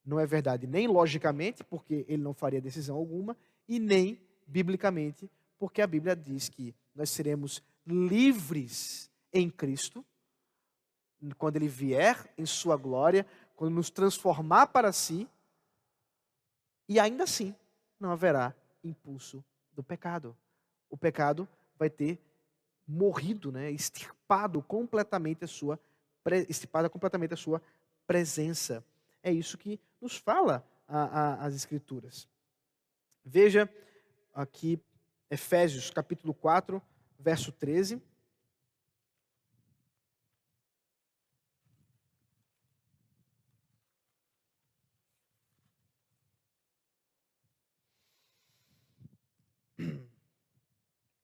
Não é verdade nem logicamente, porque ele não faria decisão alguma, e nem biblicamente, porque a Bíblia diz que nós seremos livres em Cristo quando ele vier em sua glória, quando nos transformar para si, e ainda assim não haverá impulso do pecado. O pecado vai ter morrido, né, extirpado completamente a sua extirpada completamente a sua presença. É isso que nos fala a, a, as escrituras. Veja aqui Efésios capítulo 4, verso 13.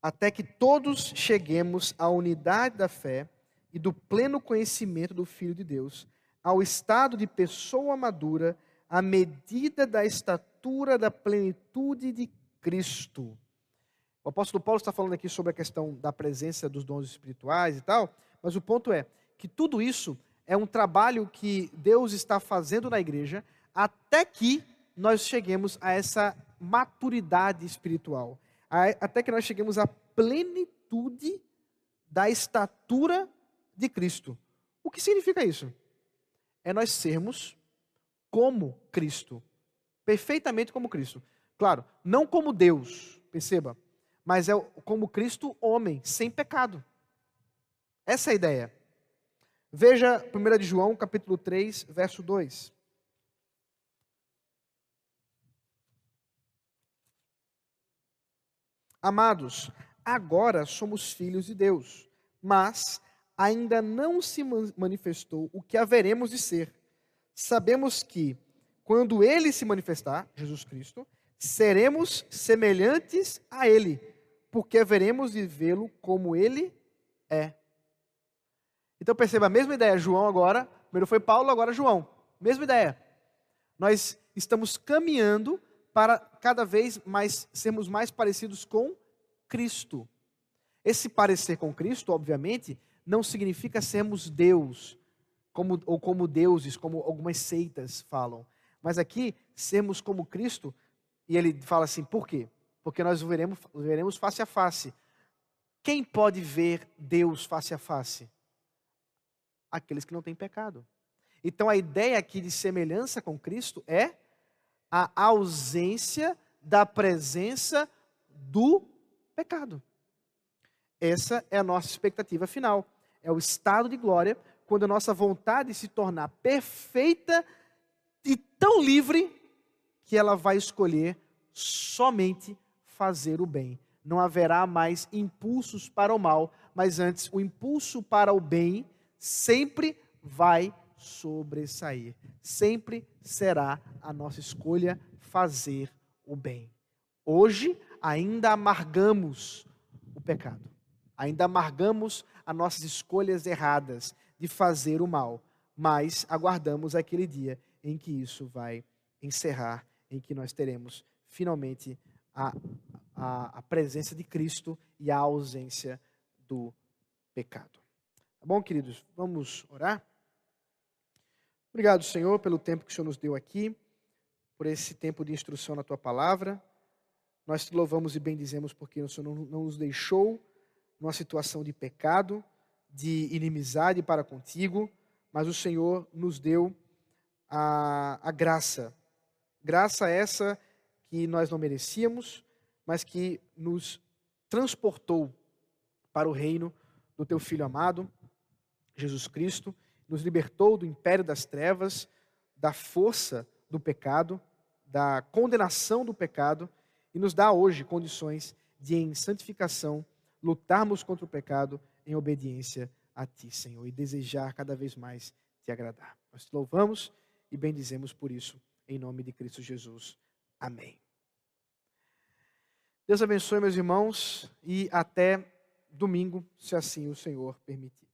Até que todos cheguemos à unidade da fé e do pleno conhecimento do Filho de Deus, ao estado de pessoa madura, à medida da estatura da plenitude de Cristo. O apóstolo Paulo está falando aqui sobre a questão da presença dos dons espirituais e tal, mas o ponto é que tudo isso é um trabalho que Deus está fazendo na igreja até que nós cheguemos a essa maturidade espiritual até que nós cheguemos à plenitude da estatura de Cristo. O que significa isso? É nós sermos como Cristo, perfeitamente como Cristo. Claro, não como Deus, perceba, mas é como Cristo, homem, sem pecado. Essa é a ideia. Veja 1 de João, capítulo 3, verso 2. Amados, agora somos filhos de Deus, mas ainda não se manifestou o que haveremos de ser. Sabemos que, quando ele se manifestar, Jesus Cristo, seremos semelhantes a ele, porque haveremos de vê-lo como ele é. Então perceba a mesma ideia, João agora, primeiro foi Paulo, agora João. Mesma ideia. Nós estamos caminhando para cada vez mais sermos mais parecidos com Cristo. Esse parecer com Cristo, obviamente, não significa sermos Deus, como, ou como deuses, como algumas seitas falam. Mas aqui, sermos como Cristo, e ele fala assim, por quê? Porque nós o veremos, veremos face a face. Quem pode ver Deus face a face? Aqueles que não têm pecado. Então a ideia aqui de semelhança com Cristo é a ausência da presença do pecado. Essa é a nossa expectativa final. É o estado de glória, quando a nossa vontade se tornar perfeita e tão livre que ela vai escolher somente fazer o bem. Não haverá mais impulsos para o mal, mas antes o impulso para o bem sempre vai sobressair. Sempre será a nossa escolha fazer o bem. Hoje ainda amargamos o pecado. Ainda amargamos as nossas escolhas erradas de fazer o mal, mas aguardamos aquele dia em que isso vai encerrar, em que nós teremos finalmente a, a, a presença de Cristo e a ausência do pecado. Tá bom, queridos? Vamos orar? Obrigado, Senhor, pelo tempo que o Senhor nos deu aqui, por esse tempo de instrução na tua palavra. Nós te louvamos e bendizemos porque o Senhor não, nos deixou numa situação de pecado, de inimizade para contigo, mas o Senhor nos deu a, a graça. Graça essa que nós não merecíamos, mas que nos transportou para o reino do teu Filho amado, Jesus Cristo, nos libertou do império das trevas, da força do pecado, da condenação do pecado e nos dá hoje condições de, em santificação, lutarmos contra o pecado em obediência a Ti, Senhor, e desejar cada vez mais Te agradar. Nós te louvamos e bendizemos por isso, em nome de Cristo Jesus. Amém. Deus abençoe, meus irmãos, e até domingo, se assim o Senhor permitir.